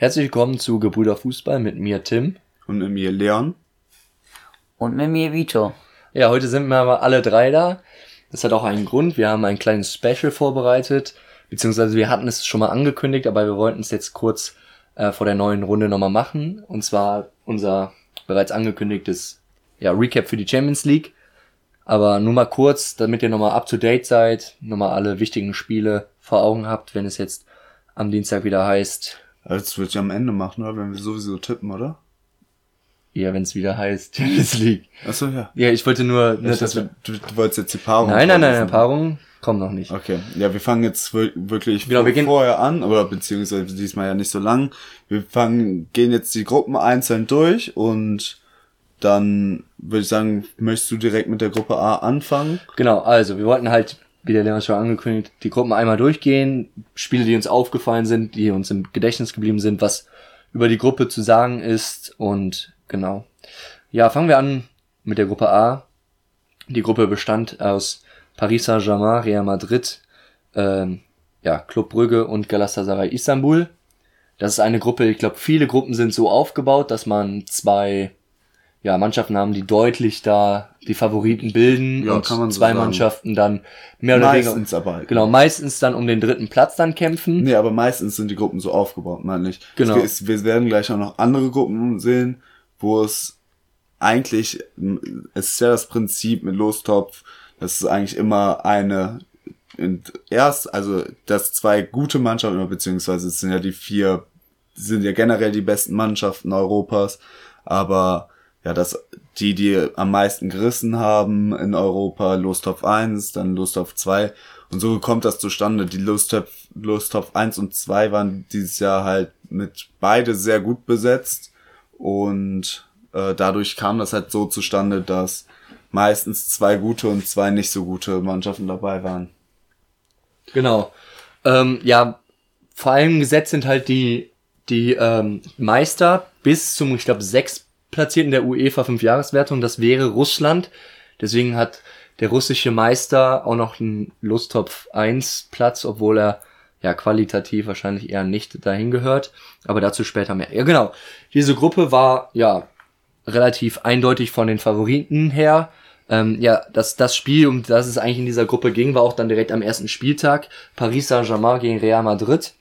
Herzlich willkommen zu Gebrüder Fußball mit mir Tim. Und mit mir Leon. Und mit mir Vito. Ja, heute sind wir aber alle drei da. Das hat auch einen Grund. Wir haben ein kleines Special vorbereitet. Beziehungsweise wir hatten es schon mal angekündigt, aber wir wollten es jetzt kurz äh, vor der neuen Runde nochmal machen. Und zwar unser bereits angekündigtes ja, Recap für die Champions League. Aber nur mal kurz, damit ihr nochmal up to date seid, nochmal alle wichtigen Spiele vor Augen habt, wenn es jetzt am Dienstag wieder heißt. Das würde ich am Ende machen, oder? Wenn wir sowieso tippen, oder? Ja, wenn es wieder heißt Champions League. Achso, ja. Ja, ich wollte nur, ne, dass wir, du, du wolltest jetzt die Paarung. nein, nein, nein, nein, Paarung kommt noch nicht. Okay, ja, wir fangen jetzt wir- wirklich Genau, wir gehen- vorher an, oder beziehungsweise diesmal ja nicht so lang. Wir fangen, gehen jetzt die Gruppen einzeln durch und dann würde ich sagen, möchtest du direkt mit der Gruppe A anfangen? Genau, also wir wollten halt, wie der Lehrer schon angekündigt, die Gruppen einmal durchgehen, Spiele, die uns aufgefallen sind, die uns im Gedächtnis geblieben sind, was über die Gruppe zu sagen ist und genau. Ja, fangen wir an mit der Gruppe A. Die Gruppe bestand aus Paris Saint-Germain, Real Madrid, ähm, ja, Club Brügge und Galatasaray Istanbul. Das ist eine Gruppe, ich glaube, viele Gruppen sind so aufgebaut, dass man zwei ja, Mannschaften haben, die deutlich da die Favoriten bilden Ja, und kann man so zwei sagen. Mannschaften dann mehr oder weniger Meistens aber. genau meistens dann um den dritten Platz dann kämpfen. Nee, aber meistens sind die Gruppen so aufgebaut, meine ich. Genau. Es, wir werden gleich auch noch andere Gruppen sehen, wo es eigentlich, es ist ja das Prinzip mit Lostopf, dass es eigentlich immer eine, in- erst, also, dass zwei gute Mannschaften, beziehungsweise es sind ja die vier, sind ja generell die besten Mannschaften Europas, aber ja, dass die, die am meisten gerissen haben in Europa, Lostopf 1, dann Lostopf 2 und so kommt das zustande. Die Lostopf, Lostopf 1 und 2 waren dieses Jahr halt mit beide sehr gut besetzt und äh, dadurch kam das halt so zustande, dass meistens zwei gute und zwei nicht so gute Mannschaften dabei waren. Genau. Ähm, ja, vor allem gesetzt sind halt die, die ähm, Meister bis zum, ich glaube, sechs Platzierten der UEFA Fünfjahreswertung. Das wäre Russland. Deswegen hat der russische Meister auch noch einen Lusttopf 1 Platz, obwohl er ja qualitativ wahrscheinlich eher nicht dahin gehört. Aber dazu später mehr. Ja, genau. Diese Gruppe war ja relativ eindeutig von den Favoriten her. Ähm, ja, das, das Spiel, um das es eigentlich in dieser Gruppe ging, war auch dann direkt am ersten Spieltag. Paris Saint-Germain gegen Real Madrid.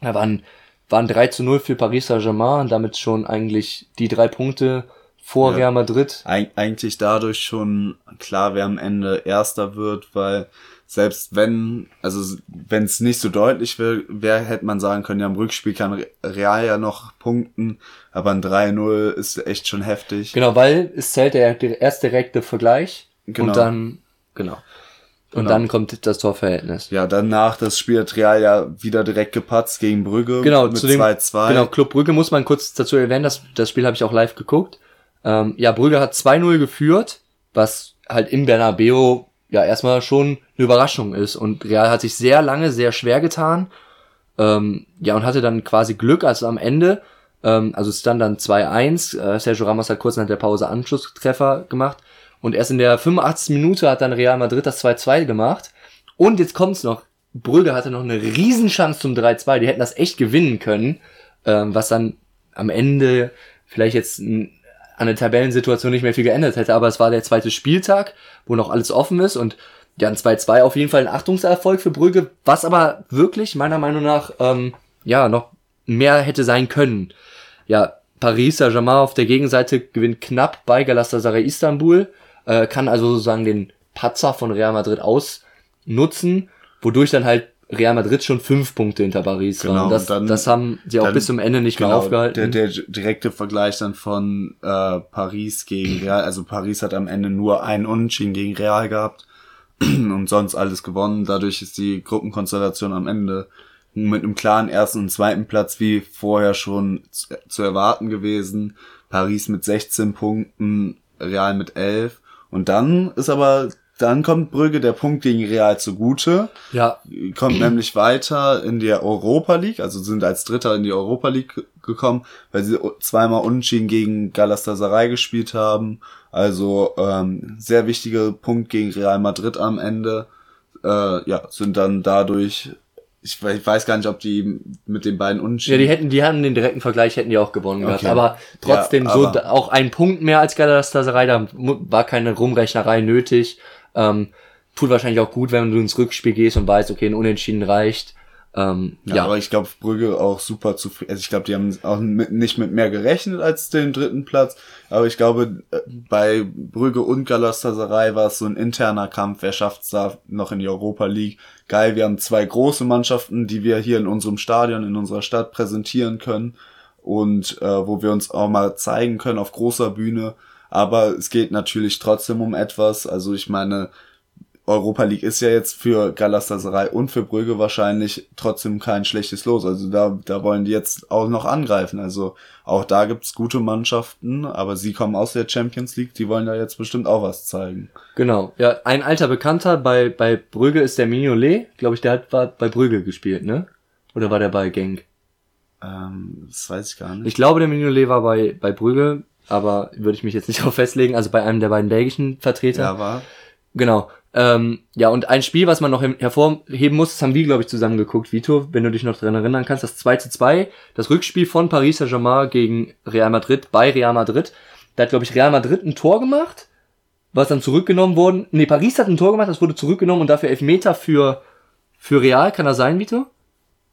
Da waren, waren 3 zu 0 für Paris Saint-Germain und damit schon eigentlich die drei Punkte vor Ja. Real Madrid. Eig eigentlich dadurch schon klar, wer am Ende Erster wird, weil selbst wenn, also wenn es nicht so deutlich wäre, wär, hätte man sagen können, ja im Rückspiel kann Re- Real ja noch punkten, aber ein 3-0 ist echt schon heftig. Genau, weil es zählt der, der erste direkte Vergleich. Genau. Und dann, genau. Und Genau. dann kommt das Torverhältnis. Ja, danach das Spiel hat Real ja wieder direkt gepatzt gegen Brügge Genau, mit zu dem, 2-2. genau, Club Brügge muss man kurz dazu erwähnen, das, das Spiel habe ich auch live geguckt. Ähm, ja, Brügge hat 2-0 geführt, was halt im Bernabeu ja erstmal schon eine Überraschung ist. Und Real hat sich sehr lange sehr schwer getan. Ähm, ja, und hatte dann quasi Glück, als am Ende, ähm, also es stand dann 2-1, äh, Sergio Ramos hat kurz nach der Pause Anschlusstreffer gemacht. Und erst in der 85. Minute hat dann Real Madrid das 2-2 gemacht. Und jetzt kommt's noch, Brügge hatte noch eine Riesenchance zum 3-2, die hätten das echt gewinnen können, ähm, was dann am Ende vielleicht jetzt an der Tabellensituation nicht mehr viel geändert hätte, aber es war der zweite Spieltag, wo noch alles offen ist und ja, ein 2-2 auf jeden Fall ein Achtungserfolg für Brügge, was aber wirklich meiner Meinung nach ähm, ja noch mehr hätte sein können. Ja, Paris Saint-Germain auf der Gegenseite gewinnt knapp bei Galatasaray Istanbul, äh, kann also sozusagen den Patzer von Real Madrid ausnutzen, wodurch dann halt Real Madrid schon fünf Punkte hinter Paris Genau, war. Und das, dann- das haben sie auch dann- bis zum Ende nicht mehr Genau, aufgehalten. Der, der direkte Vergleich dann von äh, Paris gegen Real, also Paris hat am Ende nur einen Unentschieden gegen Real gehabt und sonst alles gewonnen. Dadurch ist die Gruppenkonstellation am Ende mit einem klaren ersten und zweiten Platz wie vorher schon zu, zu erwarten gewesen. Paris mit 16 Punkten, Real mit 11. Und dann ist aber, dann kommt Brügge der Punkt gegen Real zugute ja, kommt nämlich weiter in die Europa League, also sind als Dritter in die Europa League ge- gekommen, weil sie zweimal unentschieden gegen Galatasaray gespielt haben. Also ähm, sehr wichtiger Punkt gegen Real Madrid am Ende. Äh, ja, sind dann dadurch ich, ich weiß gar nicht, ob die mit den beiden Ja, Unentschieden. die hätten, die haben den direkten Vergleich, hätten die auch gewonnen gehabt. Okay. Aber trotzdem Ja, so aber- da- auch ein Punkt mehr als Galatasaray, da war keine Rumrechnerei nötig. Ähm, tut wahrscheinlich auch gut, wenn du ins Rückspiel gehst und weißt, okay, ein Unentschieden reicht. Ähm, ja, ja, aber ich glaube, Brügge auch super zufrieden. Also ich glaube, die haben auch mit, nicht mit mehr gerechnet als den dritten Platz. Aber ich glaube, äh, bei Brügge und Galatasaray war es so ein interner Kampf. Wer schafft's da noch in die Europa League? Geil, wir haben zwei große Mannschaften, die wir hier in unserem Stadion, in unserer Stadt präsentieren können. Und äh, wo wir uns auch mal zeigen können auf großer Bühne. Aber es geht natürlich trotzdem um etwas. Also ich meine, Europa League ist ja jetzt für Galatasaray und für Brügge wahrscheinlich trotzdem kein schlechtes Los. Also da, da wollen die jetzt auch noch angreifen. Also auch da gibt's gute Mannschaften, aber sie kommen aus der Champions League, die wollen da jetzt bestimmt auch was zeigen. genau. Ja, ein alter Bekannter bei, bei Brügge ist der Mignolet. Glaube ich, der hat war bei Brügge gespielt, ne? Oder war der bei Genk? Ähm, das weiß ich gar nicht. Ich glaube, der Mignolet war bei, bei Brügge, aber würde ich mich jetzt nicht darauf festlegen. Also bei einem der beiden belgischen Vertreter. ja, war. Genau. Ähm, ja, und ein Spiel, was man noch hervorheben muss, das haben wir, glaube ich, zusammen geguckt, Vito, wenn du dich noch dran erinnern kannst, das 2 zu 2, das Rückspiel von Paris Saint-Germain gegen Real Madrid bei Real Madrid. Da hat, glaube ich, Real Madrid ein Tor gemacht, was dann zurückgenommen worden. Nee, Paris hat ein Tor gemacht, das wurde zurückgenommen und dafür Elfmeter für, für Real. Kann das sein, Vito?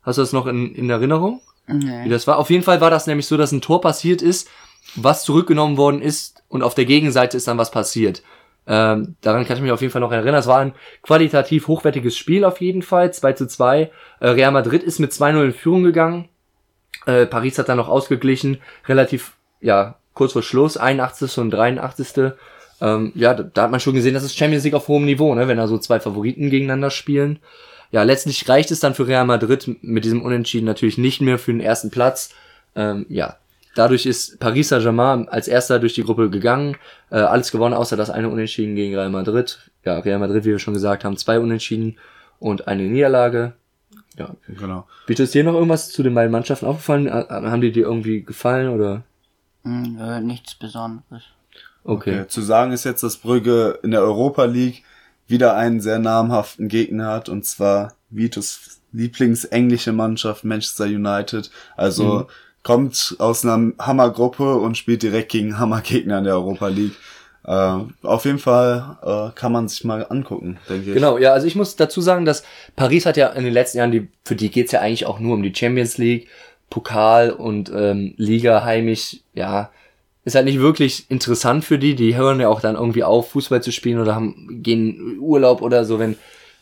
Hast du das noch in, in Erinnerung? wie Nee. das war. Auf jeden Fall war das nämlich so, dass ein Tor passiert ist, was zurückgenommen worden ist und auf der Gegenseite ist dann was passiert. Ähm, daran kann ich mich auf jeden Fall noch erinnern. Es war ein qualitativ hochwertiges Spiel auf jeden Fall, 2 zu 2. Äh, Real Madrid ist mit 2-0 in Führung gegangen. Äh, Paris hat dann noch ausgeglichen, relativ, ja, kurz vor Schluss, 81. und 83. Ähm, ja, da, da hat man schon gesehen, das ist Champions League auf hohem Niveau, ne, wenn da so zwei Favoriten gegeneinander spielen. Ja, letztlich reicht es dann für Real Madrid mit diesem Unentschieden natürlich nicht mehr für den ersten Platz. Ähm, ja, dadurch ist Paris Saint-Germain als erster durch die Gruppe gegangen, äh, alles gewonnen, außer das eine Unentschieden gegen Real Madrid. Ja, Real Madrid, wie wir schon gesagt haben, zwei Unentschieden und eine Niederlage. Ja, Genau. Bitte ist dir noch irgendwas zu den beiden Mannschaften aufgefallen? Äh, Haben die dir irgendwie gefallen oder? Hm, äh, nichts Besonderes. Okay. Okay. Zu sagen ist jetzt, dass Brügge in der Europa League wieder einen sehr namhaften Gegner hat, und zwar Vitos Lieblingsenglische Mannschaft Manchester United. Also Mhm. Kommt aus einer Hammergruppe und spielt direkt gegen Hammergegner in der Europa League. Äh, auf jeden Fall äh, kann man sich mal angucken, denke ich. Genau, ja, also ich muss dazu sagen, dass Paris hat ja in den letzten Jahren, die, für die geht's ja eigentlich auch nur um die Champions League, Pokal und ähm, Liga heimisch, ja, ist halt nicht wirklich interessant für die. Die hören ja auch dann irgendwie auf, Fußball zu spielen oder haben, gehen Urlaub oder so, wenn,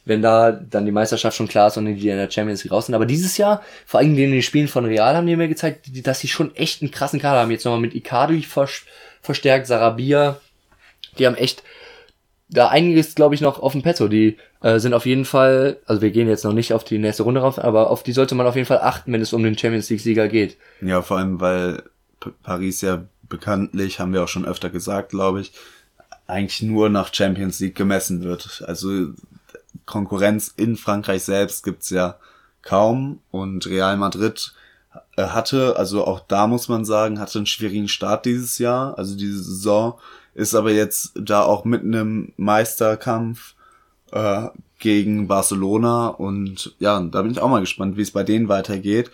wenn da dann die Meisterschaft schon klar ist und die in der Champions League raus sind. Aber dieses Jahr, vor allem in den Spielen von Real, haben die mir gezeigt, dass sie schon echt einen krassen Kader haben. Jetzt nochmal mit Icardi vers verstärkt, Sarabia, die haben echt da einiges, glaube ich, noch auf dem Petto. Die äh, sind auf jeden Fall, also wir gehen jetzt noch nicht auf die nächste Runde rauf, aber auf die sollte man auf jeden Fall achten, wenn es um den Champions League-Sieger geht. Ja, vor allem, weil P Paris ja bekanntlich, haben wir auch schon öfter gesagt, glaube ich, eigentlich nur nach Champions League gemessen wird. Also Konkurrenz in Frankreich selbst gibt's ja kaum und Real Madrid äh, hatte, also auch da muss man sagen, hatte einen schwierigen Start dieses Jahr, also diese Saison, ist aber jetzt da auch mitten im Meisterkampf äh, gegen Barcelona und ja, da bin ich auch mal gespannt, wie es bei denen weitergeht.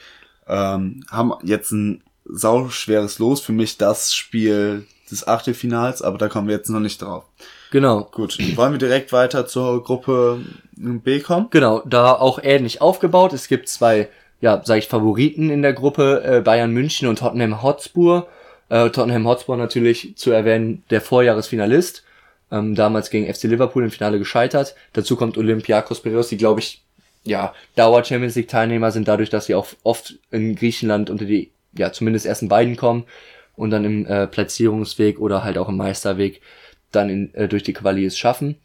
Ähm, haben jetzt ein sau schweres Los, für mich das Spiel des Achtelfinals, aber da kommen wir jetzt noch nicht drauf. Genau. Gut, wollen wir direkt weiter zur Gruppe B kommen? Genau, da auch ähnlich aufgebaut. Es gibt zwei, ja, sag ich, Favoriten in der Gruppe, äh, Bayern München und Tottenham Hotspur. Äh, Tottenham Hotspur natürlich zu erwähnen, der Vorjahresfinalist. Ähm, damals gegen FC Liverpool im Finale gescheitert. Dazu kommt Olympiakos Piraeus, die, glaube ich, ja, Dauer-Champions League-Teilnehmer sind dadurch, dass sie auch oft in Griechenland unter die, ja, zumindest ersten beiden kommen und dann im äh, Platzierungsweg oder halt auch im Meisterweg dann in, äh, durch die Quali es schaffen.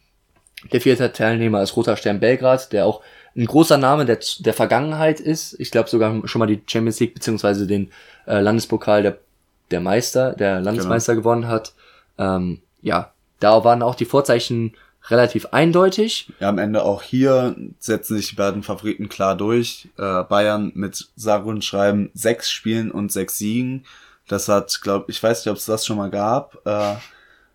Der vierte Teilnehmer ist Roter Stern Belgrad, der auch ein großer Name der, der Vergangenheit ist. Ich glaube sogar schon mal die Champions League beziehungsweise den äh, Landespokal der, der Meister, der Landesmeister gewonnen hat. Ähm, ja, da waren auch die Vorzeichen relativ eindeutig. Ja, am Ende auch hier setzen sich die beiden Favoriten klar durch. Äh, Bayern mit sage und schreiben sechs Spielen und sechs Siegen. Das hat, glaube ich, weiß nicht, ob es das schon mal gab. Äh,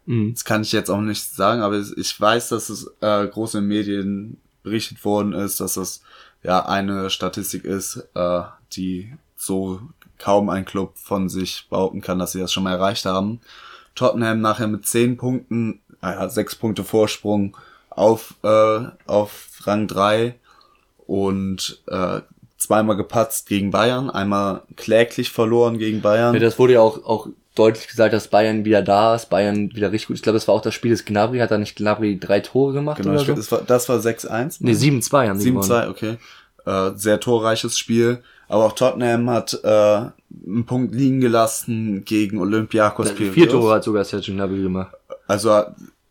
Mhm. Das kann ich jetzt auch nicht sagen, aber ich weiß, dass es äh, groß in Medien berichtet worden ist, dass das ja eine Statistik ist, äh, die so kaum ein Club von sich behaupten kann, dass sie das schon mal erreicht haben. Tottenham nachher mit zehn Punkten, naja, sechs Punkte Vorsprung auf, äh, auf Rang drei und äh, zweimal gepatzt gegen Bayern, einmal kläglich verloren gegen Bayern. Ja, das wurde ja auch, auch deutlich gesagt, dass Bayern wieder da ist, Bayern wieder richtig gut. Ich glaube, das war auch das Spiel des Gnabry, hat da nicht Gnabry drei Tore gemacht genau, oder so? das war, das war 6-1. Nee, 7-2 haben die gewonnen. 7-2, okay. Äh, sehr torreiches Spiel. Aber auch Tottenham hat äh, einen Punkt liegen gelassen gegen Olympiakos Vier Tore Piraeus. hat sogar Sergio Gnabry gemacht. Also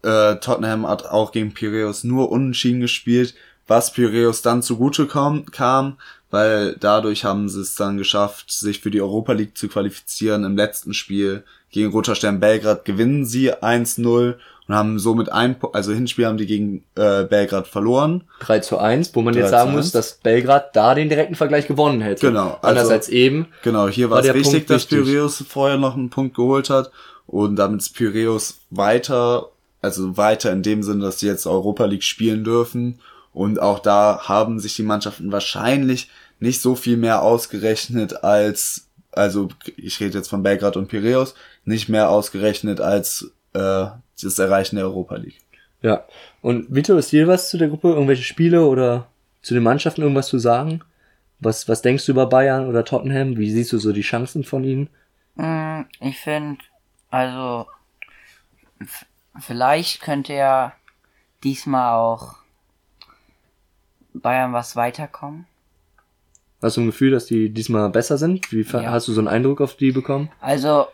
äh, Tottenham hat auch gegen Piraeus nur unentschieden gespielt, was Piraeus dann zugute kam, kam, weil dadurch haben sie es dann geschafft, sich für die Europa League zu qualifizieren. Im letzten Spiel gegen Roter Stern Belgrad gewinnen sie 1-0 und haben somit ein, also Hinspiel haben die gegen äh, Belgrad verloren. 3 zu 1, wo man 3 jetzt sagen 1. muss, dass Belgrad da den direkten Vergleich gewonnen hätte. Genau, Anders also- als eben. Genau, hier War war es wichtig, Punkt dass wichtig. Piraeus vorher noch einen Punkt geholt hat und damit ist Piraeus weiter, also weiter in dem Sinne, dass sie jetzt Europa League spielen dürfen und auch da haben sich die Mannschaften wahrscheinlich nicht so viel mehr ausgerechnet als, also ich rede jetzt von Belgrad und Piraeus, nicht mehr ausgerechnet als äh, das Erreichen der Europa League. Ja. Und Vito, ist dir was zu der Gruppe? Irgendwelche Spiele oder zu den Mannschaften irgendwas zu sagen? Was, was denkst du über Bayern oder Tottenham? Wie siehst du so die Chancen von ihnen? Mm, Ich finde, also vielleicht könnte ja diesmal auch Bayern was weiterkommen. Hast du ein Gefühl, dass die diesmal besser sind? Wie Ja. hast du so einen Eindruck auf die bekommen? Also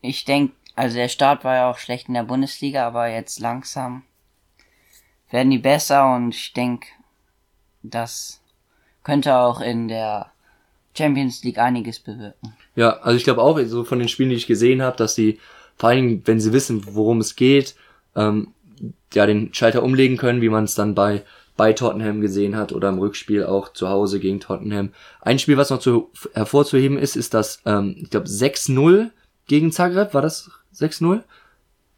ich denke, also der Start war ja auch schlecht in der Bundesliga, aber jetzt langsam werden die besser und ich denke, das könnte auch in der Champions League einiges bewirken. Ja, also ich glaube auch, so von den Spielen, die ich gesehen habe, dass sie, vor allen Dingen, wenn sie wissen, worum es geht, ähm, ja, den Schalter umlegen können, wie man es dann bei, bei Tottenham gesehen hat oder im Rückspiel auch zu Hause gegen Tottenham. Ein Spiel, was noch zu, hervorzuheben ist, ist das, ähm, ich glaube, 6-0 gegen Zagreb. War das 6-0?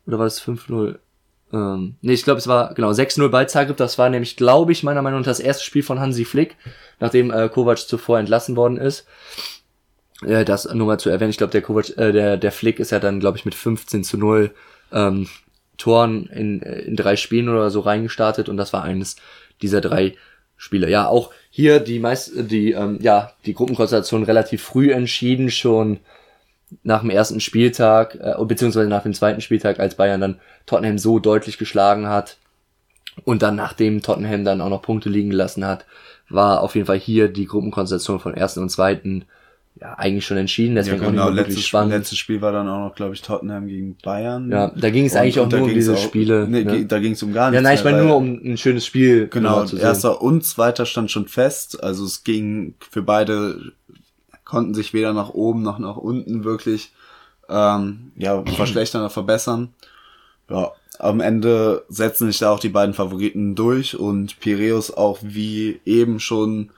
Oder war das 5-0? Ähm, nee, ich glaube, es war genau 6-0 bei Zagreb. Das war nämlich, glaube ich, meiner Meinung nach das erste Spiel von Hansi Flick, nachdem äh, Kovac zuvor entlassen worden ist. Äh, das nur mal zu erwähnen. Ich glaube, der Kovac, äh, der, der Flick ist ja dann, glaube ich, mit 15 zu 0 ähm, Toren in, äh, in drei Spielen oder so reingestartet und das war eines dieser drei Spiele. Ja, auch hier die meist, die, ähm, ja, die Gruppenkonstellation relativ früh entschieden, schon nach dem ersten Spieltag, äh, beziehungsweise nach dem zweiten Spieltag, als Bayern dann Tottenham so deutlich geschlagen hat und dann nachdem Tottenham dann auch noch Punkte liegen gelassen hat, war auf jeden Fall hier die Gruppenkonstellation von ersten und zweiten ja eigentlich schon entschieden, deswegen auch nicht mehr letztes, spannend. letztes Spiel war dann auch noch, glaube ich, Tottenham gegen Bayern. Ja, da ging es eigentlich auch nur um diese auch- Spiele. Nee, ne? da ging es um gar Ja, nichts. nein, ich meine nur um ein schönes Spiel Genau, sehen. erster und zweiter stand schon fest. Also es ging für beide, konnten sich weder nach oben noch nach unten wirklich ähm, ja, verschlechtern oder verbessern. Ja, am Ende setzen sich da auch die beiden Favoriten durch und Piraeus auch wie eben schon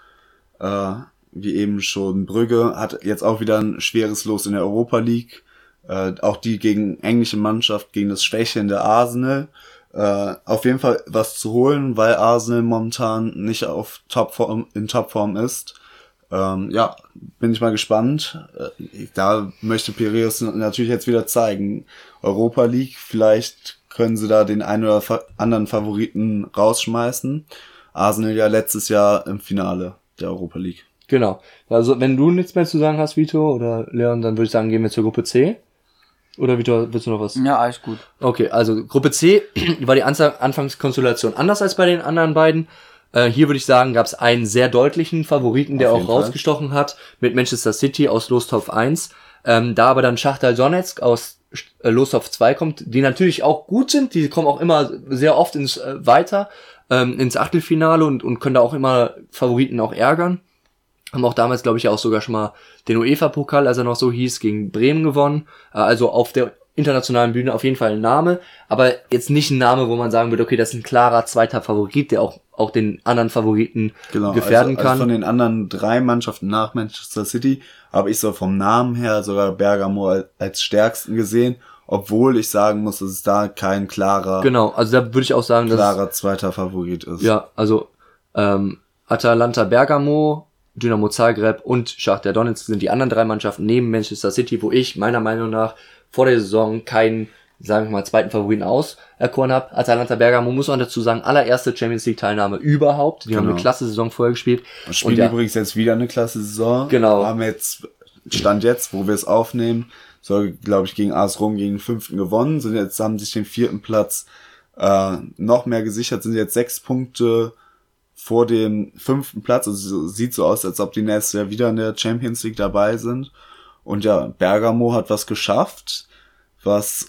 äh, wie eben schon Brügge hat jetzt auch wieder ein schweres Los in der Europa League. Äh, auch die gegen englische Mannschaft, gegen das schwächelnde Arsenal. Äh, auf jeden Fall was zu holen, weil Arsenal momentan nicht auf Topform, in Topform ist. Ähm, ja, bin ich mal gespannt. Äh, da möchte Piraeus natürlich jetzt wieder zeigen. Europa League, vielleicht können sie da den einen oder anderen Favoriten rausschmeißen. Arsenal ja letztes Jahr im Finale der Europa League. Genau. Also wenn du nichts mehr zu sagen hast, Vito oder Leon, dann würde ich sagen, gehen wir zur Gruppe C. Oder Vito, willst du noch was? Ja, alles gut. Okay, also Gruppe C war die Anza- Anfangskonstellation anders als bei den anderen beiden. Äh, hier würde ich sagen, gab es einen sehr deutlichen Favoriten, der Auf auch jeden Fall. rausgestochen hat, mit Manchester City aus Lostopf 1. Ähm, da aber dann Schachtal Donetsk aus äh, Lostopf 2 kommt, die natürlich auch gut sind, die kommen auch immer sehr oft ins äh, weiter, ähm, ins Achtelfinale und, und können da auch immer Favoriten auch ärgern. Haben auch damals, glaube ich, auch sogar schon mal den UEFA-Pokal, als er noch so hieß, gegen Bremen gewonnen. Äh, Also auf der internationalen Bühne auf jeden Fall ein Name, aber jetzt nicht ein Name, wo man sagen würde, okay, das ist ein klarer zweiter Favorit, der auch, auch den anderen Favoriten Genau, gefährden also, kann. Also von den anderen drei Mannschaften nach Manchester City habe ich so vom Namen her sogar Bergamo als, stärksten gesehen, obwohl ich sagen muss, dass es da kein klarer, genau, also da würde ich auch sagen, dass klarer zweiter Favorit ist. ja, also ähm, Atalanta Bergamo, Dynamo Zagreb und Schachtar Donetsk sind die anderen drei Mannschaften neben Manchester City, wo ich meiner Meinung nach vor der Saison keinen, sagen wir mal, zweiten Favoriten auserkoren habe. Atalanta Bergamo muss man dazu sagen, allererste Champions League Teilnahme überhaupt. Die haben Genau. eine klasse Saison vorher gespielt. Wir spielen ja, übrigens jetzt wieder eine klasse Saison. Genau. Haben jetzt, Stand jetzt, wo wir es aufnehmen, so, glaube ich, gegen AS Rom gegen den fünften gewonnen, sind jetzt, haben sich den vierten Platz äh, noch mehr gesichert, sind jetzt sechs Punkte vor dem fünften Platz. Also so- sieht so aus, als ob die nächstes Jahr wieder in der Champions League dabei sind. Und ja, Bergamo hat was geschafft, was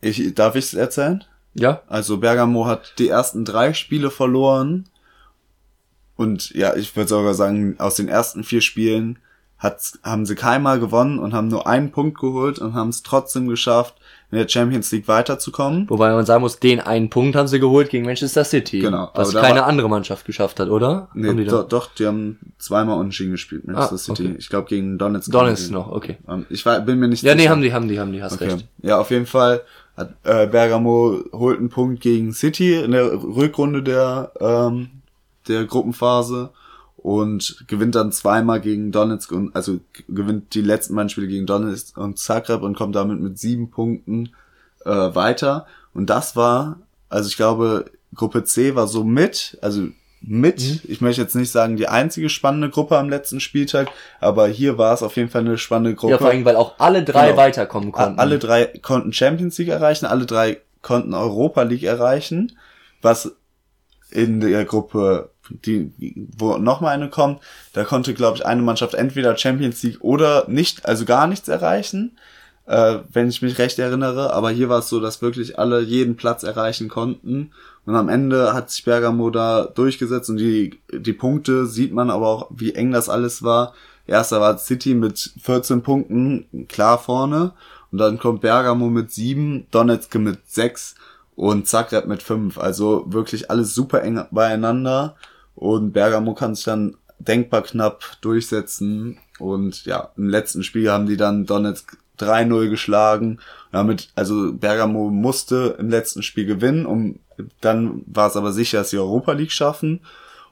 ich, darf ich es erzählen? ja, Also Bergamo hat die ersten drei Spiele verloren. Und ja, ich würde sogar sagen, aus den ersten vier Spielen hat, haben sie keinmal gewonnen und haben nur einen Punkt geholt und haben es trotzdem geschafft, in der Champions League weiterzukommen. wobei man sagen muss, den einen Punkt haben sie geholt gegen Manchester City. Genau, Was keine war- andere Mannschaft geschafft hat, oder? Nee, die do, doch, die haben zweimal unentschieden gespielt, Manchester Ah, City. okay. Ich glaube gegen Donetsk. Donetsk noch, okay. Ähm, Ich war, bin mir nicht Ja, nee, sicher. haben die, haben die, haben die, hast Okay. recht. Ja, auf jeden Fall hat äh, Bergamo holt einen Punkt gegen City in der Rückrunde der ähm, der Gruppenphase und gewinnt dann zweimal gegen Donetsk und also gewinnt die letzten beiden Spiele gegen Donetsk und Zagreb und kommt damit mit sieben Punkten äh, weiter. Und das war, also ich glaube, Gruppe C war so mit, also mit, Mhm. ich möchte jetzt nicht sagen die einzige spannende Gruppe am letzten Spieltag, aber hier war es auf jeden Fall eine spannende Gruppe. Ja, vor allem, weil auch alle drei Genau. weiterkommen konnten. Alle drei konnten Champions League erreichen, alle drei konnten Europa League erreichen, was in der Gruppe, die, wo nochmal eine kommt, da konnte, glaube ich, eine Mannschaft entweder Champions League oder nicht, also gar nichts erreichen, äh, wenn ich mich recht erinnere. Aber hier war es so, dass wirklich alle jeden Platz erreichen konnten. Und am Ende hat sich Bergamo da durchgesetzt und die, die Punkte sieht man aber auch, wie eng das alles war. Erster war City mit 14 Punkten, klar vorne. Und dann kommt Bergamo mit 7, Donetsk mit 6 und Zagreb mit 5. Also wirklich alles super eng beieinander. Und Bergamo kann sich dann denkbar knapp durchsetzen. Und ja, im letzten Spiel haben die dann Donetsk 3-0 geschlagen. Damit, also Bergamo musste im letzten Spiel gewinnen, um dann war es aber sicher, dass sie Europa League schaffen.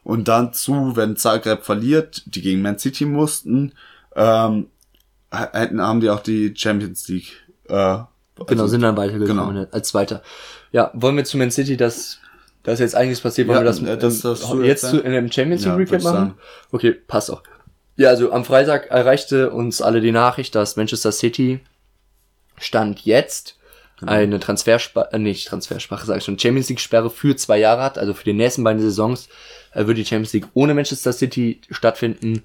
Und dazu, wenn Zagreb verliert, die gegen Man City mussten, ähm, hätten, haben die auch die Champions League. Äh, Genau, also- sind dann weitergekommen genau. als Zweiter. Ja, wollen wir zu Man City, das, ist jetzt einiges passiert, wollen Ja, wir das, äh, das darfst du jetzt zu, in dem Champions League Ja, Recap machen? sagen. Okay, passt auch. Ja, also am Freitag erreichte uns alle die Nachricht, dass Manchester City Stand jetzt Genau. eine Transfersperre, äh, nicht Transfersperre, sag ich schon, Champions League Sperre für zwei Jahre hat, also für die nächsten beiden Saisons äh, wird die Champions League ohne Manchester City stattfinden.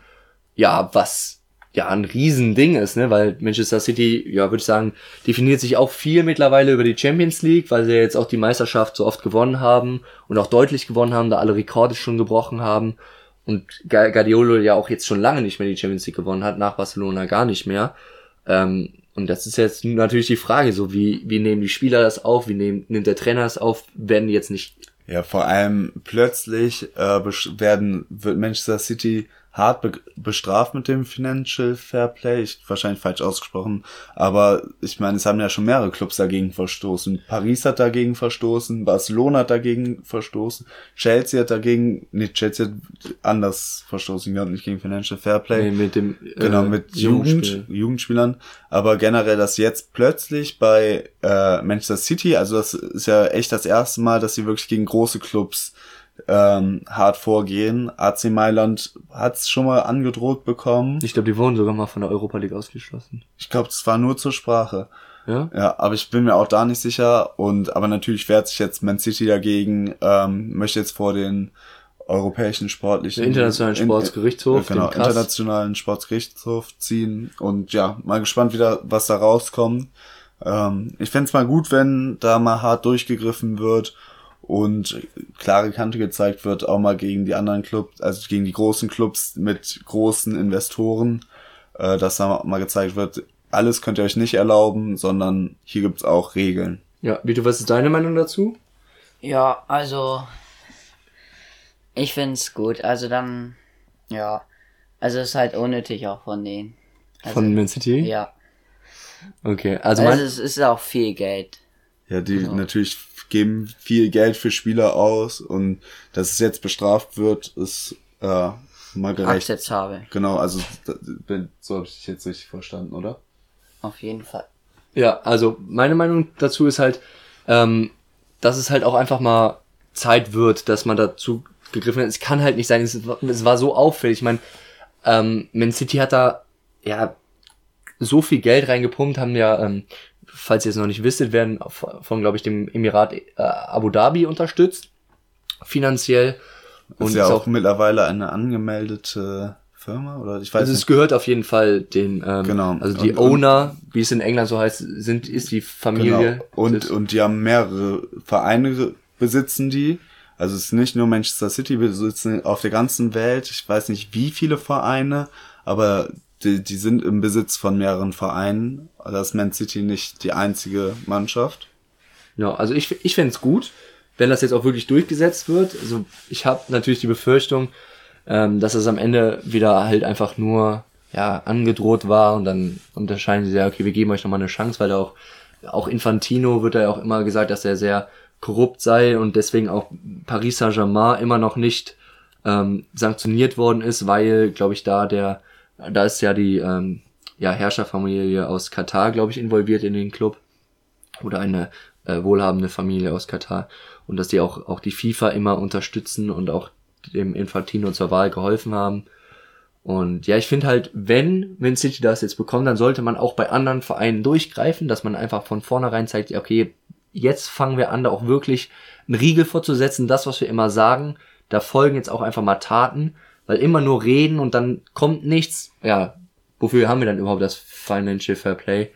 Ja, was ja ein Riesending ist, ne, weil Manchester City, ja, würde ich sagen, definiert sich auch viel mittlerweile über die Champions League, weil sie ja jetzt auch die Meisterschaft so oft gewonnen haben und auch deutlich gewonnen haben, da alle Rekorde schon gebrochen haben und Gu- Guardiola ja auch jetzt schon lange nicht mehr die Champions League gewonnen hat, nach Barcelona gar nicht mehr. Ähm, und das ist jetzt natürlich die Frage, so wie, wie nehmen die Spieler das auf, wie nehmen, nimmt der Trainer das auf, werden die jetzt nicht, Ja, vor allem plötzlich äh, werden wird Manchester City hart be bestraft mit dem Financial Fair Play. Ich, wahrscheinlich falsch ausgesprochen, aber ich meine, es haben ja schon mehrere Clubs dagegen verstoßen. Paris hat dagegen verstoßen, Barcelona hat dagegen verstoßen, Chelsea hat dagegen, nee, Chelsea hat anders verstoßen, ja, nicht gegen Financial Fair Play. nee, mit dem Genau, äh, mit Jugend, Jugendspiel. Jugendspielern. Aber generell, dass jetzt plötzlich bei äh, Manchester City, also das ist ja echt das erste Mal, dass sie wirklich gegen große Clubs ähm, hart vorgehen. AC Mailand hat es schon mal angedroht bekommen. Ich glaube, die wurden sogar mal von der Europa League ausgeschlossen. Ich glaube, das war nur zur Sprache. Ja? Ja, aber ich bin mir auch da nicht sicher. Und aber natürlich wehrt sich jetzt Man City dagegen, ähm, möchte jetzt vor den europäischen sportlichen Der internationalen in- Sportsgerichtshof, genau, dem CAS. internationalen Sportsgerichtshof ziehen und ja, mal gespannt wieder, was da rauskommt. Ähm, ich fänd's mal gut, wenn da mal hart durchgegriffen wird und klare Kante gezeigt wird, auch mal gegen die anderen Clubs, also gegen die großen Clubs mit großen Investoren, äh, dass da mal gezeigt wird, alles könnt ihr euch nicht erlauben, sondern hier gibt's auch Regeln. Ja, Vito, was ist deine Meinung dazu? Ja, also ich find's gut. Also dann, ja, also es ist halt unnötig auch von denen. Also, Von Man City? ja, Okay, also, also mein, es ist auch viel Geld. Ja, die natürlich geben viel Geld für Spieler aus und dass es jetzt bestraft wird, ist äh, mal gerecht. Akzeptabel. Genau, also da- bin- so habe ich dich jetzt richtig verstanden, oder? Auf jeden Fall. Ja, also meine Meinung dazu ist halt, ähm, dass es halt auch einfach mal Zeit wird, dass man dazu gegriffen hat. Es kann halt nicht sein, es war, es war so auffällig. Ich meine, ähm, Man City hat da ja so viel Geld reingepumpt, haben ja, ähm, falls ihr es noch nicht wisstet, werden von, glaube ich, dem Emirat äh, Abu Dhabi unterstützt, finanziell. Und ist ja auch, mittlerweile eine angemeldete Firma, oder ich weiß Also es nicht. gehört auf jeden Fall den, ähm, Genau. also die Und- Owner, wie es in England so heißt, sind, ist die Familie. Genau. Und, und die haben mehrere Vereine besitzen die. Also es ist nicht nur Manchester City, wir besitzen auf der ganzen Welt, ich weiß nicht wie viele Vereine, aber die, die sind im Besitz von mehreren Vereinen. Da ist Man City nicht die einzige Mannschaft. Ja, also ich, ich fände es gut, wenn das jetzt auch wirklich durchgesetzt wird. Also ich habe natürlich die Befürchtung, ähm, dass es am Ende wieder halt einfach nur ja angedroht war und dann unterscheiden sie ja, okay, wir geben euch nochmal eine Chance, weil auch auch Infantino wird ja auch immer gesagt, dass er sehr korrupt sei und deswegen auch Paris Saint-Germain immer noch nicht ähm, sanktioniert worden ist, weil, glaube ich, da der, da ist ja die ähm, ja, Herrscherfamilie aus Katar, glaube ich, involviert in den Club. Oder eine äh, wohlhabende Familie aus Katar. Und dass die auch auch die FIFA immer unterstützen und auch dem Infantino zur Wahl geholfen haben. Und ja, ich finde halt, wenn Man City das jetzt bekommt, dann sollte man auch bei anderen Vereinen durchgreifen, dass man einfach von vornherein zeigt, ja, okay, jetzt fangen wir an, da auch wirklich einen Riegel vorzusetzen, das, was wir immer sagen, da folgen jetzt auch einfach mal Taten, weil immer nur reden und dann kommt nichts. Ja, wofür haben wir dann überhaupt das Financial Fair Play?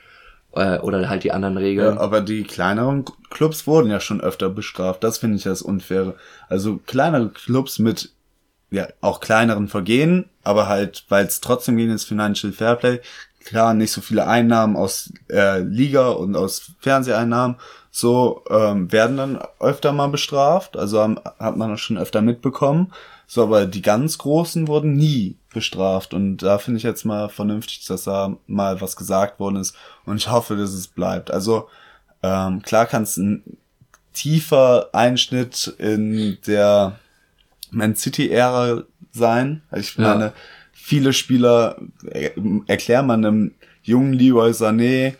Äh, oder halt die anderen Regeln. Ja, aber die kleineren Clubs wurden ja schon öfter bestraft. Das finde ich das Unfaire. Also kleinere Clubs mit ja auch kleineren Vergehen, aber halt, weil es trotzdem gegen das Financial Fairplay, klar, nicht so viele Einnahmen aus äh, Liga und aus Fernseheinnahmen, so ähm, werden dann öfter mal bestraft. Also haben, hat man das schon öfter mitbekommen. So, aber die ganz Großen wurden nie bestraft. Und da finde ich jetzt mal vernünftig, dass da mal was gesagt worden ist. Und ich hoffe, dass es bleibt. Also ähm, klar kann es ein tiefer Einschnitt in der Man City-Ära sein. Also ich Ja. Viele Spieler äh, erklären man einem jungen Leroy Sané,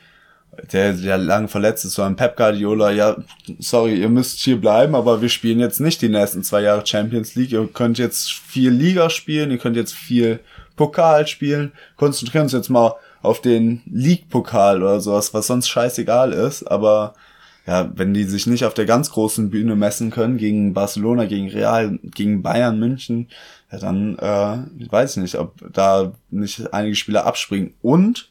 der, der lange verletzt ist, so ein Pep Guardiola, ja, sorry, ihr müsst hier bleiben, aber wir spielen jetzt nicht die nächsten zwei Jahre Champions League. Ihr könnt jetzt viel Liga spielen, ihr könnt jetzt viel Pokal spielen. Konzentrieren uns jetzt mal auf den League-Pokal oder sowas, was sonst scheißegal ist, aber ja, wenn die sich nicht auf der ganz großen Bühne messen können, gegen Barcelona, gegen Real, gegen Bayern, München, ja, dann äh, weiß ich nicht, ob da nicht einige Spieler abspringen. Und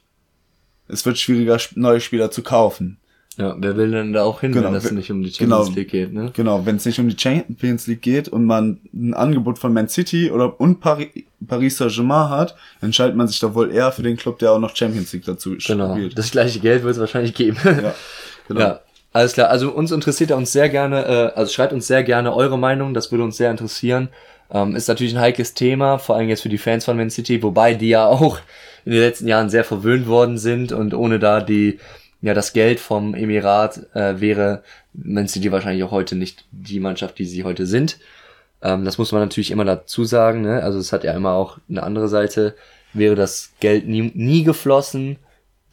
es wird schwieriger, neue Spieler zu kaufen. Ja, wer will denn da auch hin, Genau, wenn wer- nicht um die Champions genau. League geht, ne? Genau, wenn es nicht um die Champions League geht und man ein Angebot von Man City oder und Paris, Paris Saint-Germain hat, entscheidet man sich doch wohl eher für den Club, der auch noch Champions League dazu Genau. spielt. Das gleiche Geld wird es wahrscheinlich geben. ja, genau. Ja, alles klar. Also uns interessiert ja uns sehr gerne, äh, also schreibt uns sehr gerne eure Meinung, das würde uns sehr interessieren. Ähm, ist natürlich ein heikles Thema, vor allem jetzt für die Fans von Man City, wobei die ja auch in den letzten Jahren sehr verwöhnt worden sind und ohne da die, ja, das Geld vom Emirat äh, wäre Man City wahrscheinlich auch heute nicht die Mannschaft, die sie heute sind. Ähm, das muss man natürlich immer dazu sagen, ne? Also es hat ja immer auch eine andere Seite. Wäre das Geld nie, nie geflossen,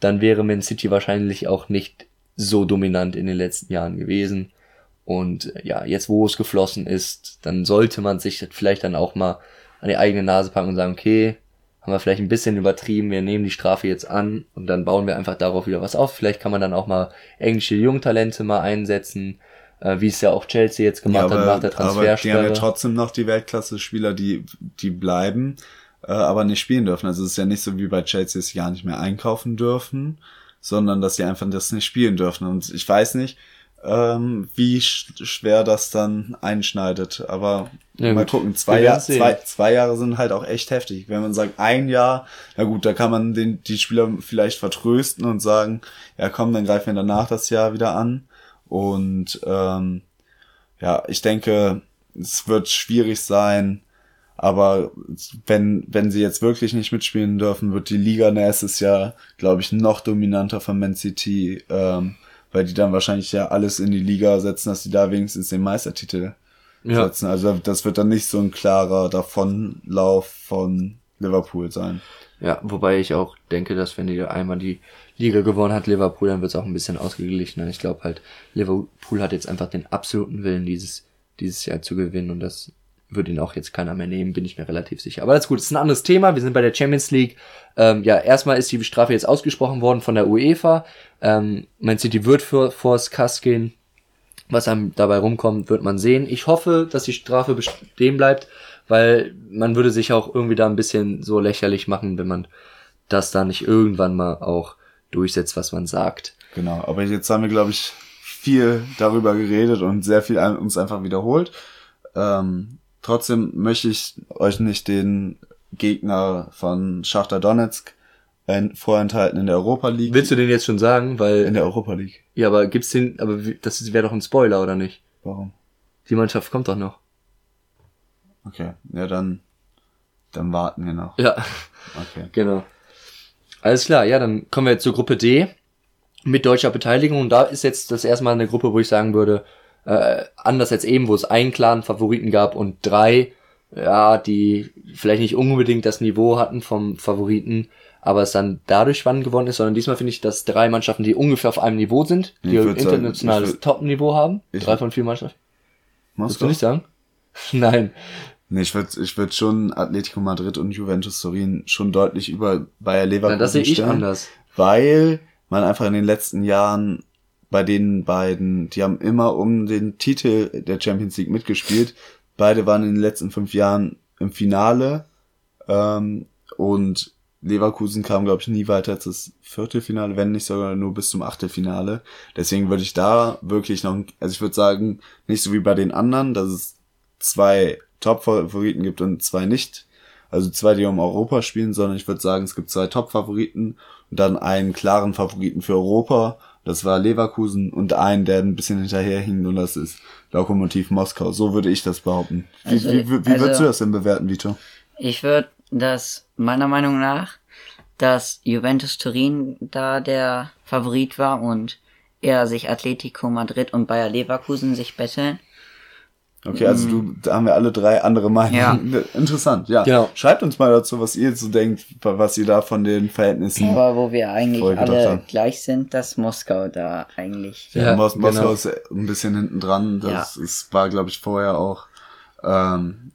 dann wäre Man City wahrscheinlich auch nicht so dominant in den letzten Jahren gewesen. Und äh, ja, jetzt wo es geflossen ist, dann sollte man sich vielleicht dann auch mal an die eigene Nase packen und sagen, okay, haben wir vielleicht ein bisschen übertrieben, wir nehmen die Strafe jetzt an und dann bauen wir einfach darauf wieder was auf. Vielleicht kann man dann auch mal englische Jungtalente mal einsetzen, äh, wie es ja auch Chelsea jetzt gemacht hat nach der aber die haben Transfersperre. ja trotzdem noch die Weltklasse-Spieler, die, die bleiben, äh, aber nicht spielen dürfen. Also es ist ja nicht so wie bei Chelsea, dass sie gar nicht mehr einkaufen dürfen, sondern dass sie einfach das nicht spielen dürfen. Und ich weiß nicht, ähm, wie sch schwer das dann einschneidet. Aber Ja, mal gut. gucken, zwei, Jahr, zwei, zwei Jahre sind halt auch echt heftig. Wenn man sagt, ein Jahr, na gut, da kann man den, die Spieler vielleicht vertrösten und sagen, ja komm, dann greifen wir danach das Jahr wieder an. Und ähm, ja, ich denke, es wird schwierig sein, aber wenn, wenn sie jetzt wirklich nicht mitspielen dürfen, wird die Liga nächstes Jahr, glaube ich, noch dominanter von Man City, ähm, weil die dann wahrscheinlich ja alles in die Liga setzen, dass sie da wenigstens den Meistertitel Ja. setzen. Also das wird dann nicht so ein klarer Davonlauf von Liverpool sein. Ja, wobei ich auch denke, dass wenn die einmal die Liga gewonnen hat, Liverpool, dann wird es auch ein bisschen ausgeglichener. Ich glaube halt, Liverpool hat jetzt einfach den absoluten Willen, dieses, dieses Jahr zu gewinnen und das würde ihn auch jetzt keiner mehr nehmen, bin ich mir relativ sicher. Aber das ist gut, das ist ein anderes Thema. Wir sind bei der Champions League. Ähm, ja, erstmal ist die Strafe jetzt ausgesprochen worden von der UEFA. Ähm, Man City wird für, vors Kass gehen. Was einem dabei rumkommt, wird man sehen. Ich hoffe, dass die Strafe bestehen bleibt, weil man würde sich auch irgendwie da ein bisschen so lächerlich machen, wenn man das da nicht irgendwann mal auch durchsetzt, was man sagt. Genau, aber jetzt haben wir, glaube ich, viel darüber geredet und sehr viel uns einfach wiederholt. Ähm, trotzdem möchte ich euch nicht den Gegner von Schachter Donetsk ein- vorenthalten in der Europa League. Willst du den jetzt schon sagen? Weil, in der Europa League. ja, aber gibt's den, aber das wäre doch ein Spoiler, oder nicht? Warum? Die Mannschaft kommt doch noch. Okay, ja dann, dann warten wir noch. Ja, Okay. genau. Alles klar, ja, dann kommen wir jetzt zur Gruppe D mit deutscher Beteiligung. Und da ist jetzt das erste Mal eine Gruppe, wo ich sagen würde, äh, anders als eben, wo es einen klaren Favoriten gab und drei, ja, die vielleicht nicht unbedingt das Niveau hatten vom Favoriten, aber es dann dadurch spannend geworden ist, sondern diesmal finde ich, dass drei Mannschaften, die ungefähr auf einem Niveau sind, die ein internationales Top-Niveau haben, drei von vier Mannschaften. Willst du nicht sagen? Nein. Nee, ich würde ich würd schon Atletico Madrid und Juventus Turin schon deutlich über Bayer Leverkusen Na, das sehe ich stellen, anders. Weil man einfach in den letzten Jahren bei den beiden, die haben immer um den Titel der Champions League mitgespielt. Beide waren in den letzten fünf Jahren im Finale ähm, und Leverkusen kam, glaube ich, nie weiter als das Viertelfinale, wenn nicht sogar nur bis zum Achtelfinale. Deswegen würde ich da wirklich noch, also ich würde sagen, nicht so wie bei den anderen, dass es zwei Top-Favoriten gibt und zwei nicht. Also zwei, die um Europa spielen, sondern ich würde sagen, es gibt zwei Top-Favoriten und dann einen klaren Favoriten für Europa. Das war Leverkusen und einen, der ein bisschen hinterherhing und das ist Lokomotiv Moskau. So würde ich das behaupten. Wie, Also- wie, wie, wie also- würdest du das denn bewerten, Vito? Ich würde das meiner Meinung nach, dass Juventus Turin da der Favorit war und eher sich Atletico Madrid und Bayer Leverkusen sich betteln. Okay, also du, da haben wir alle drei andere Meinungen. Ja. Interessant, ja. Genau. Schreibt uns mal dazu, was ihr so denkt, was ihr da von den Verhältnissen. Aber wo wir eigentlich alle haben. gleich sind, dass Moskau da eigentlich. Ja, Ja, Mos Moskau genau. ist ein bisschen hinten dran. Das ist, war, glaube ich, vorher auch ähm,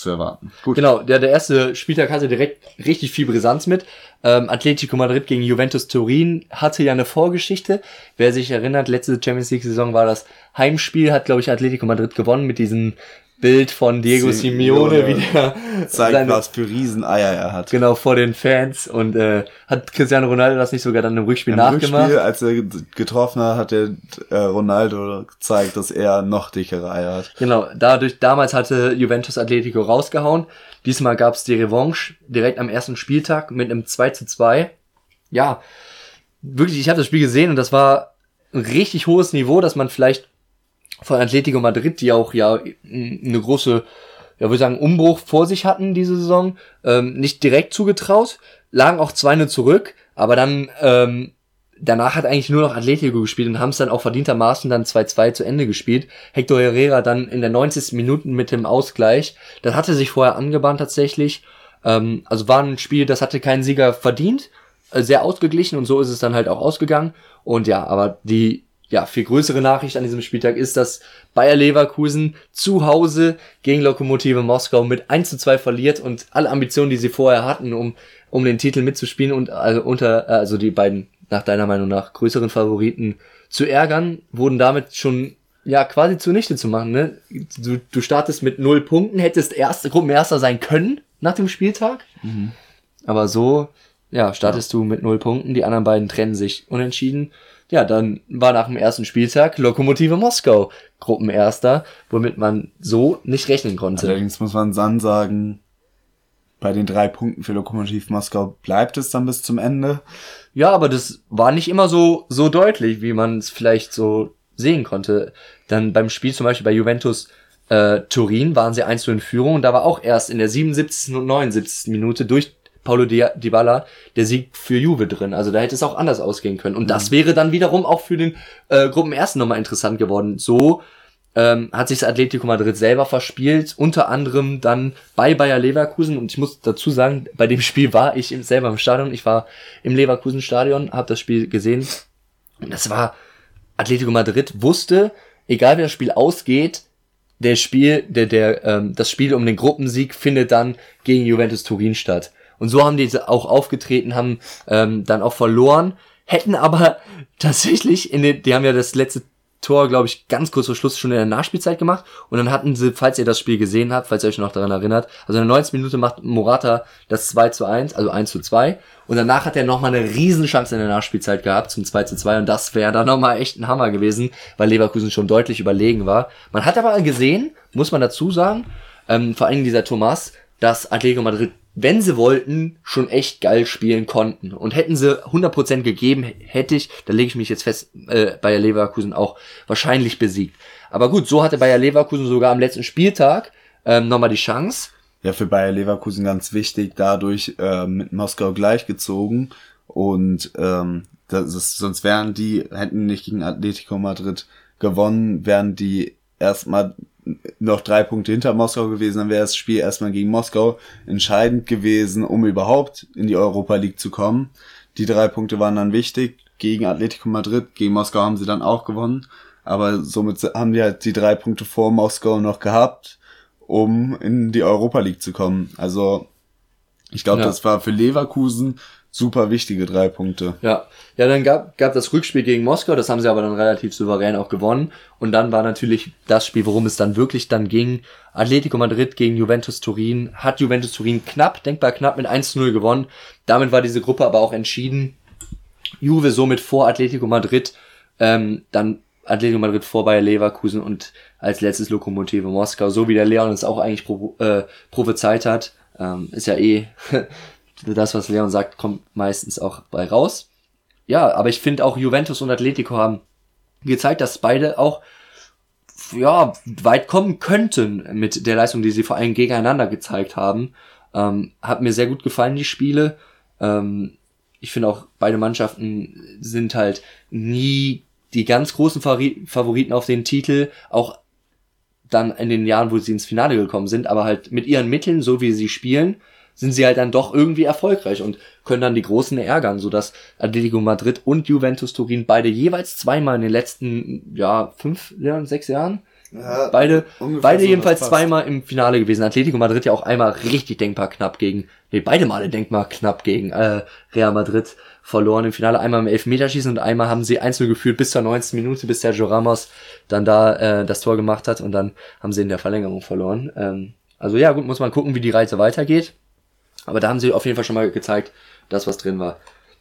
zu erwarten. Gut. Genau, der, der erste Spieltag hatte direkt richtig viel Brisanz mit. Ähm, Atletico Madrid gegen Juventus Turin hatte ja eine Vorgeschichte. Wer sich erinnert, letzte Champions League Saison war das Heimspiel, hat glaube ich Atletico Madrid gewonnen mit diesem Bild von Diego Simeone, Simeone wie der Zeigt, seine- was für Rieseneier er hat. genau vor den Fans und äh, hat Cristiano Ronaldo das nicht sogar dann im Rückspiel Im nachgemacht. Rückspiel, als er getroffen hat, hat der äh, Ronaldo gezeigt, dass er noch dickere Eier hat. Genau, dadurch, damals hatte Juventus Atletico rausgehauen. Diesmal gab's die Revanche direkt am ersten Spieltag mit einem 2 zu 2. Ja, wirklich, ich habe das Spiel gesehen und das war ein richtig hohes Niveau, dass man vielleicht von Atletico Madrid, die auch ja eine große, ja würde sagen, Umbruch vor sich hatten diese Saison, ähm, nicht direkt zugetraut, lagen auch 2-0 zurück, aber dann ähm, danach hat eigentlich nur noch Atletico gespielt und haben es dann auch verdientermaßen dann 2-2 zu Ende gespielt. Hector Herrera dann in der 90. Minuten mit dem Ausgleich. Das hatte sich vorher angebahnt tatsächlich. Ähm, also war ein Spiel, das hatte keinen Sieger verdient. Äh, Sehr ausgeglichen und so ist es dann halt auch ausgegangen. Und ja, aber die ja, viel größere Nachricht an diesem Spieltag ist, dass Bayer Leverkusen zu Hause gegen Lokomotive Moskau mit 1 zu 2 verliert und alle Ambitionen, die sie vorher hatten, um, um den Titel mitzuspielen und also unter, also die beiden nach deiner Meinung nach größeren Favoriten zu ärgern, wurden damit schon ja quasi zunichte zu machen. Ne? Du, du startest mit null Punkten, hättest erste Gruppenerster sein können nach dem Spieltag, aber so ja startest du mit null Punkten. Die anderen beiden trennen sich unentschieden. Ja, dann war nach dem ersten Spieltag Lokomotive Moskau Gruppenerster, womit man so nicht rechnen konnte. Allerdings muss man dann sagen, bei den drei Punkten für Lokomotiv Moskau bleibt es dann bis zum Ende. Ja, aber das war nicht immer so, so deutlich, wie man es vielleicht so sehen konnte. Dann beim Spiel zum Beispiel bei Juventus äh, Turin waren sie 1 zu in Führung und da war auch erst in der 77. und 79. Minute durch Paulo Di Dybala der Sieg für Juve drin. Also da hätte es auch anders ausgehen können. Und das wäre dann wiederum auch für den äh, Gruppenersten nochmal interessant geworden. So ähm, hat sich das Atletico Madrid selber verspielt, unter anderem dann bei Bayer Leverkusen und ich muss dazu sagen, bei dem Spiel war ich selber im Stadion, ich war im Leverkusen Stadion, habe das Spiel gesehen und das war Atletico Madrid wusste, egal wie das Spiel ausgeht, der Spiel, der, der, ähm, das Spiel um den Gruppensieg findet dann gegen Juventus Turin statt. Und so haben die auch aufgetreten, haben ähm, dann auch verloren, hätten aber tatsächlich in den, die haben ja das letzte Tor, glaube ich, ganz kurz vor Schluss schon in der Nachspielzeit gemacht. Und dann hatten sie, falls ihr das Spiel gesehen habt, falls ihr euch noch daran erinnert, also in der 90 Minute macht Morata das 2 zu 1, also 1 zu 2. Und danach hat er nochmal eine Riesenchance in der Nachspielzeit gehabt zum 2 zu 2. Und das wäre dann nochmal echt ein Hammer gewesen, weil Leverkusen schon deutlich überlegen war. Man hat aber gesehen, muss man dazu sagen, ähm, vor allem dieser Thomas, dass Atletico Madrid wenn sie wollten, schon echt geil spielen konnten. Und hätten sie 100% gegeben, hätte ich, da lege ich mich jetzt fest, äh, Bayer Leverkusen auch wahrscheinlich besiegt. Aber gut, so hatte Bayer Leverkusen sogar am letzten Spieltag ähm, nochmal die Chance. Ja, für Bayer Leverkusen ganz wichtig, dadurch äh, mit Moskau gleichgezogen. Und ähm, das ist, sonst wären die, hätten nicht gegen Atletico Madrid gewonnen, wären die erstmal noch drei Punkte hinter Moskau gewesen, dann wäre das Spiel erstmal gegen Moskau entscheidend gewesen, um überhaupt in die Europa League zu kommen. Die drei Punkte waren dann wichtig. Gegen Atletico Madrid, gegen Moskau haben sie dann auch gewonnen. Aber somit haben die halt die drei Punkte vor Moskau noch gehabt, um in die Europa League zu kommen. Also ich glaube, ja. das war für Leverkusen super wichtige drei Punkte. Ja, ja, dann gab, gab das Rückspiel gegen Moskau, das haben sie aber dann relativ souverän auch gewonnen. Und dann war natürlich das Spiel, worum es dann wirklich dann ging. Atletico Madrid gegen Juventus Turin. Hat Juventus Turin knapp, denkbar knapp mit 1-0 gewonnen. Damit war diese Gruppe aber auch entschieden. Juve somit vor Atletico Madrid, ähm, dann Atletico Madrid vor Bayer Leverkusen und als letztes Lokomotive Moskau, so wie der Leon es auch eigentlich pro, äh, prophezeit hat. Ähm, ist ja eh das, was Leon sagt, kommt meistens auch bei raus. Ja, aber ich finde auch Juventus und Atletico haben gezeigt, dass beide auch ja, weit kommen könnten mit der Leistung, die sie vor allem gegeneinander gezeigt haben. Ähm, hat mir sehr gut gefallen, die Spiele. Ähm, ich finde auch, beide Mannschaften sind halt nie die ganz großen Favoriten auf den Titel, auch dann in den Jahren, wo sie ins Finale gekommen sind, aber halt mit ihren Mitteln, so wie sie spielen, sind sie halt dann doch irgendwie erfolgreich und können dann die Großen ärgern, sodass Atletico Madrid und Juventus Turin beide jeweils zweimal in den letzten, ja, fünf Jahren, sechs Jahren, ja, beide, beide so jedenfalls zweimal im Finale gewesen. Atletico Madrid ja auch einmal richtig denkbar knapp gegen, nee, beide Male denkbar knapp gegen äh, Real Madrid verloren im Finale. Einmal im Elfmeterschießen und einmal haben sie einzeln geführt bis zur 19. Minute, bis Sergio Ramos dann da äh, das Tor gemacht hat und dann haben sie in der Verlängerung verloren. Ähm, also ja, gut, muss man gucken, wie die Reise weitergeht. Aber da haben sie auf jeden Fall schon mal gezeigt, dass was drin war.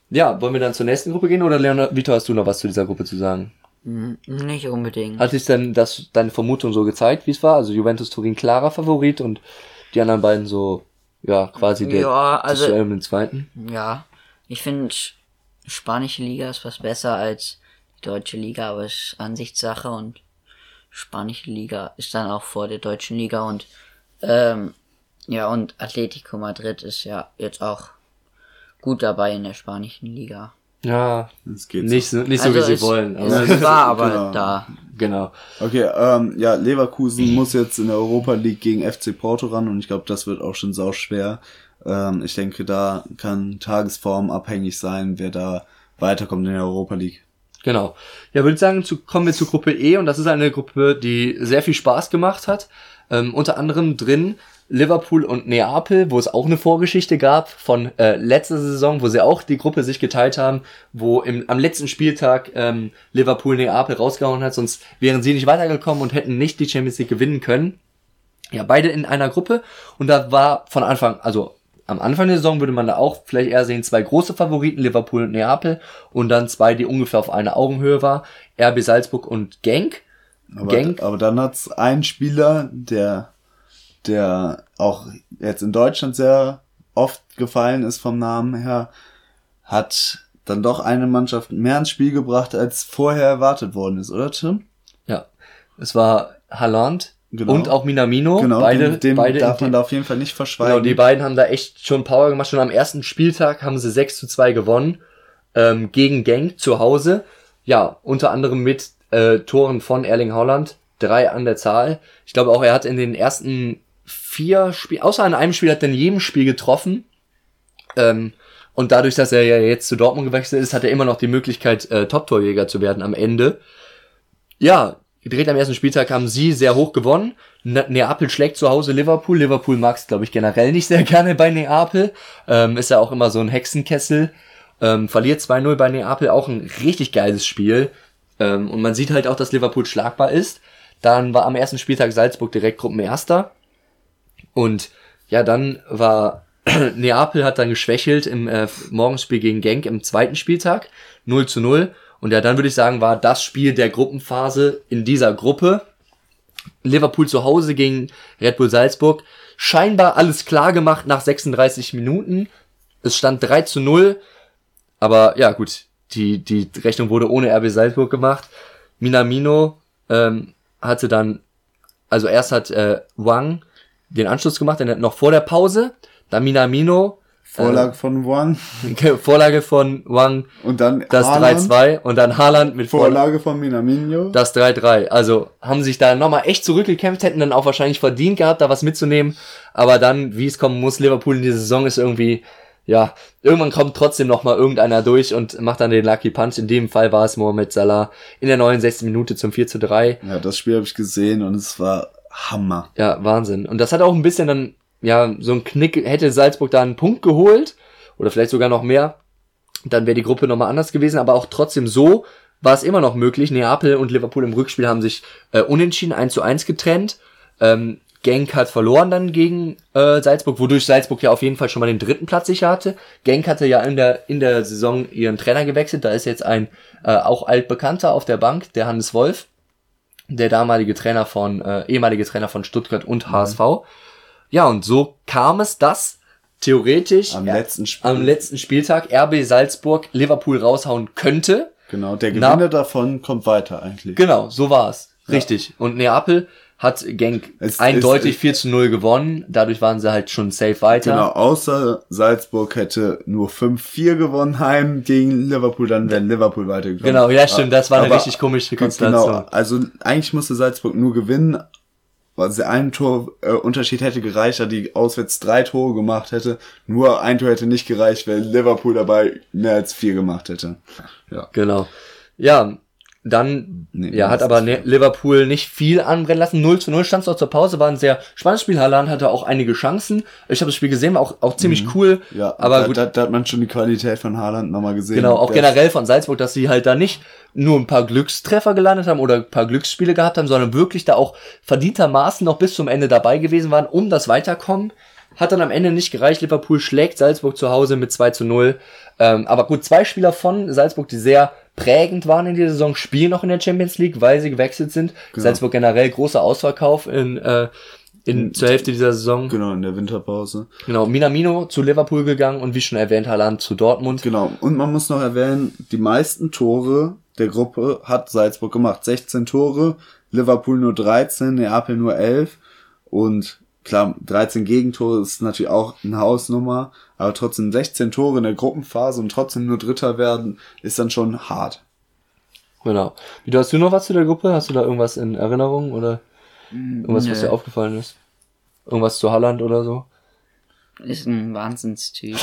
Ja, wollen wir dann zur nächsten Gruppe gehen oder Leonard, Vito, hast du noch was zu dieser Gruppe zu sagen? Hm, nicht unbedingt. Hat sich denn das, deine Vermutung so gezeigt, wie es war? Also Juventus Turin klarer Favorit und die anderen beiden so, ja, quasi der ja, also, das im zweiten? Ja, ich finde, spanische Liga ist was besser als die deutsche Liga, aber es ist Ansichtssache und spanische Liga ist dann auch vor der deutschen Liga und ähm, ja, und Atletico Madrid ist ja jetzt auch gut dabei in der spanischen Liga. Ja, das geht nicht so, nicht so also wie sie wollen. Aber es war aber genau. da. Genau. Okay, ähm, ja, Leverkusen muss jetzt in der Europa League gegen FC Porto ran und ich glaube, das wird auch schon sau schwer. Ähm, ich denke, da kann Tagesform abhängig sein, wer da weiterkommt in der Europa League. Genau. Ja, würde ich sagen, zu, kommen wir zu Gruppe E und das ist eine Gruppe, die sehr viel Spaß gemacht hat. Ähm, unter anderem drin Liverpool und Neapel, wo es auch eine Vorgeschichte gab von äh, letzter Saison, wo sie auch die Gruppe sich geteilt haben, wo im, am letzten Spieltag ähm, Liverpool Neapel rausgehauen hat, sonst wären sie nicht weitergekommen und hätten nicht die Champions League gewinnen können. Ja, beide in einer Gruppe und da war von Anfang, also am Anfang der Saison würde man da auch vielleicht eher sehen, zwei große Favoriten, Liverpool und Neapel und dann zwei, die ungefähr auf einer Augenhöhe war, RB Salzburg und Genk. Aber, Genk. aber dann hat's einen Spieler, der der auch jetzt in Deutschland sehr oft gefallen ist vom Namen her, hat dann doch eine Mannschaft mehr ins Spiel gebracht, als vorher erwartet worden ist, oder Tim? Ja, es war Haaland genau. und auch Minamino. Genau, beide, dem, dem beide darf man da auf jeden Fall nicht verschweigen. Genau, die beiden haben da echt schon Power gemacht. Schon am ersten Spieltag haben sie 6 zu 2 gewonnen ähm, gegen Genk zu Hause. Ja, unter anderem mit äh, Toren von Erling Haaland drei an der Zahl. Ich glaube auch, er hat in den ersten vier Spielen, außer in einem Spiel hat er in jedem Spiel getroffen. Ähm, und dadurch, dass er ja jetzt zu Dortmund gewechselt ist, hat er immer noch die Möglichkeit, äh, Top-Torjäger zu werden am Ende. Ja, direkt am ersten Spieltag haben sie sehr hoch gewonnen. Ne Neapel schlägt zu Hause Liverpool. Liverpool mag es, glaube ich, generell nicht sehr gerne bei Neapel. Ähm, ist ja auch immer so ein Hexenkessel. Ähm, verliert 2-0 bei Neapel, auch ein richtig geiles Spiel. Ähm, und man sieht halt auch, dass Liverpool schlagbar ist. Dann war am ersten Spieltag Salzburg direkt Gruppenerster. Und ja, dann war Neapel hat dann geschwächelt im äh, Morgenspiel gegen Genk im zweiten Spieltag 0 zu 0. Und ja, dann würde ich sagen, war das Spiel der Gruppenphase in dieser Gruppe. Liverpool zu Hause gegen Red Bull Salzburg. Scheinbar alles klar gemacht nach 36 Minuten. Es stand 3 zu 0. Aber ja, gut, die, die Rechnung wurde ohne RB Salzburg gemacht. Minamino ähm, hatte dann, also erst hat äh, Wang den Anschluss gemacht, dann noch vor der Pause. Dann Minamino. Vorlage äh, von Wang. Vorlage von Wang. Und dann das 3-2 und dann Haaland mit Vorlage von Minamino. Das 3-3. Also haben sich da nochmal echt zurückgekämpft, hätten dann auch wahrscheinlich verdient gehabt, da was mitzunehmen. Aber dann, wie es kommen muss, Liverpool in dieser Saison ist irgendwie, ja, irgendwann kommt trotzdem nochmal irgendeiner durch und macht dann den Lucky Punch. In dem Fall war es Mohamed Salah in der 69. Minute zum 4 zu 3. Ja, das Spiel habe ich gesehen und es war Hammer. Ja, Wahnsinn. Und das hat auch ein bisschen dann ja, so ein Knick, hätte Salzburg da einen Punkt geholt, oder vielleicht sogar noch mehr, dann wäre die Gruppe nochmal anders gewesen, aber auch trotzdem so war es immer noch möglich. Neapel und Liverpool im Rückspiel haben sich äh, unentschieden 1 zu 1 getrennt. Ähm, Genk hat verloren dann gegen äh, Salzburg, wodurch Salzburg ja auf jeden Fall schon mal den dritten Platz sicher hatte. Genk hatte ja in der, in der Saison ihren Trainer gewechselt. Da ist jetzt ein äh, auch altbekannter auf der Bank, der Hannes Wolf, der damalige Trainer von, äh, ehemalige Trainer von Stuttgart und HSV. Mhm. Ja, und so kam es, dass theoretisch am, letzten, Spiel. am letzten Spieltag RB Salzburg Liverpool raushauen könnte. Genau, der Gewinner Na, davon kommt weiter eigentlich. Genau, so war's. Ja. Richtig. Und Neapel hat Genk es, eindeutig es, 4 zu 0 gewonnen. Dadurch waren sie halt schon safe weiter. Genau, außer Salzburg hätte nur 5-4 gewonnen heim gegen Liverpool, dann wäre Liverpool weitergekommen. Genau, ja stimmt, das war eine Aber, richtig komische Konstellation. Genau, also eigentlich musste Salzburg nur gewinnen, weil ein Tor äh, Unterschied hätte gereicht, da die auswärts drei Tore gemacht hätte. Nur ein Tor hätte nicht gereicht, weil Liverpool dabei mehr als vier gemacht hätte. Ja. Genau. Ja, dann nee, ja, hat aber ne Liverpool nicht viel anbrennen lassen. 0 zu 0 stand es auch zur Pause, war ein sehr spannendes Spiel. Haaland hatte auch einige Chancen. Ich habe das Spiel gesehen, war auch, auch ziemlich mhm. cool. Ja, aber da, gut. Da, da, hat man schon die Qualität von Haaland nochmal gesehen. Genau, auch generell von Salzburg, dass sie halt da nicht nur ein paar Glückstreffer gelandet haben oder ein paar Glücksspiele gehabt haben, sondern wirklich da auch verdientermaßen noch bis zum Ende dabei gewesen waren, um das Weiterkommen. Hat dann am Ende nicht gereicht. Liverpool schlägt Salzburg zu Hause mit 2 zu 0. Ähm, aber gut, zwei Spieler von Salzburg, die sehr prägend waren in dieser Saison, spielen noch in der Champions League, weil sie gewechselt sind. Genau. Salzburg generell großer Ausverkauf in, äh, in, zur Hälfte dieser Saison. Genau, in der Winterpause. Genau, Minamino zu Liverpool gegangen und wie schon erwähnt, Haaland zu Dortmund. Genau, und man muss noch erwähnen, die meisten Tore der Gruppe hat Salzburg gemacht. 16 Tore, Liverpool nur 13, Neapel nur 11 und klar, 13 Gegentore ist natürlich auch eine Hausnummer, aber trotzdem 16 Tore in der Gruppenphase und trotzdem nur Dritter werden, ist dann schon hart. Genau. Wie du hast du noch was zu der Gruppe? Hast du da irgendwas in Erinnerung oder irgendwas, nee. was dir aufgefallen ist? Irgendwas zu Holland oder so? Ist ein Wahnsinnstyp.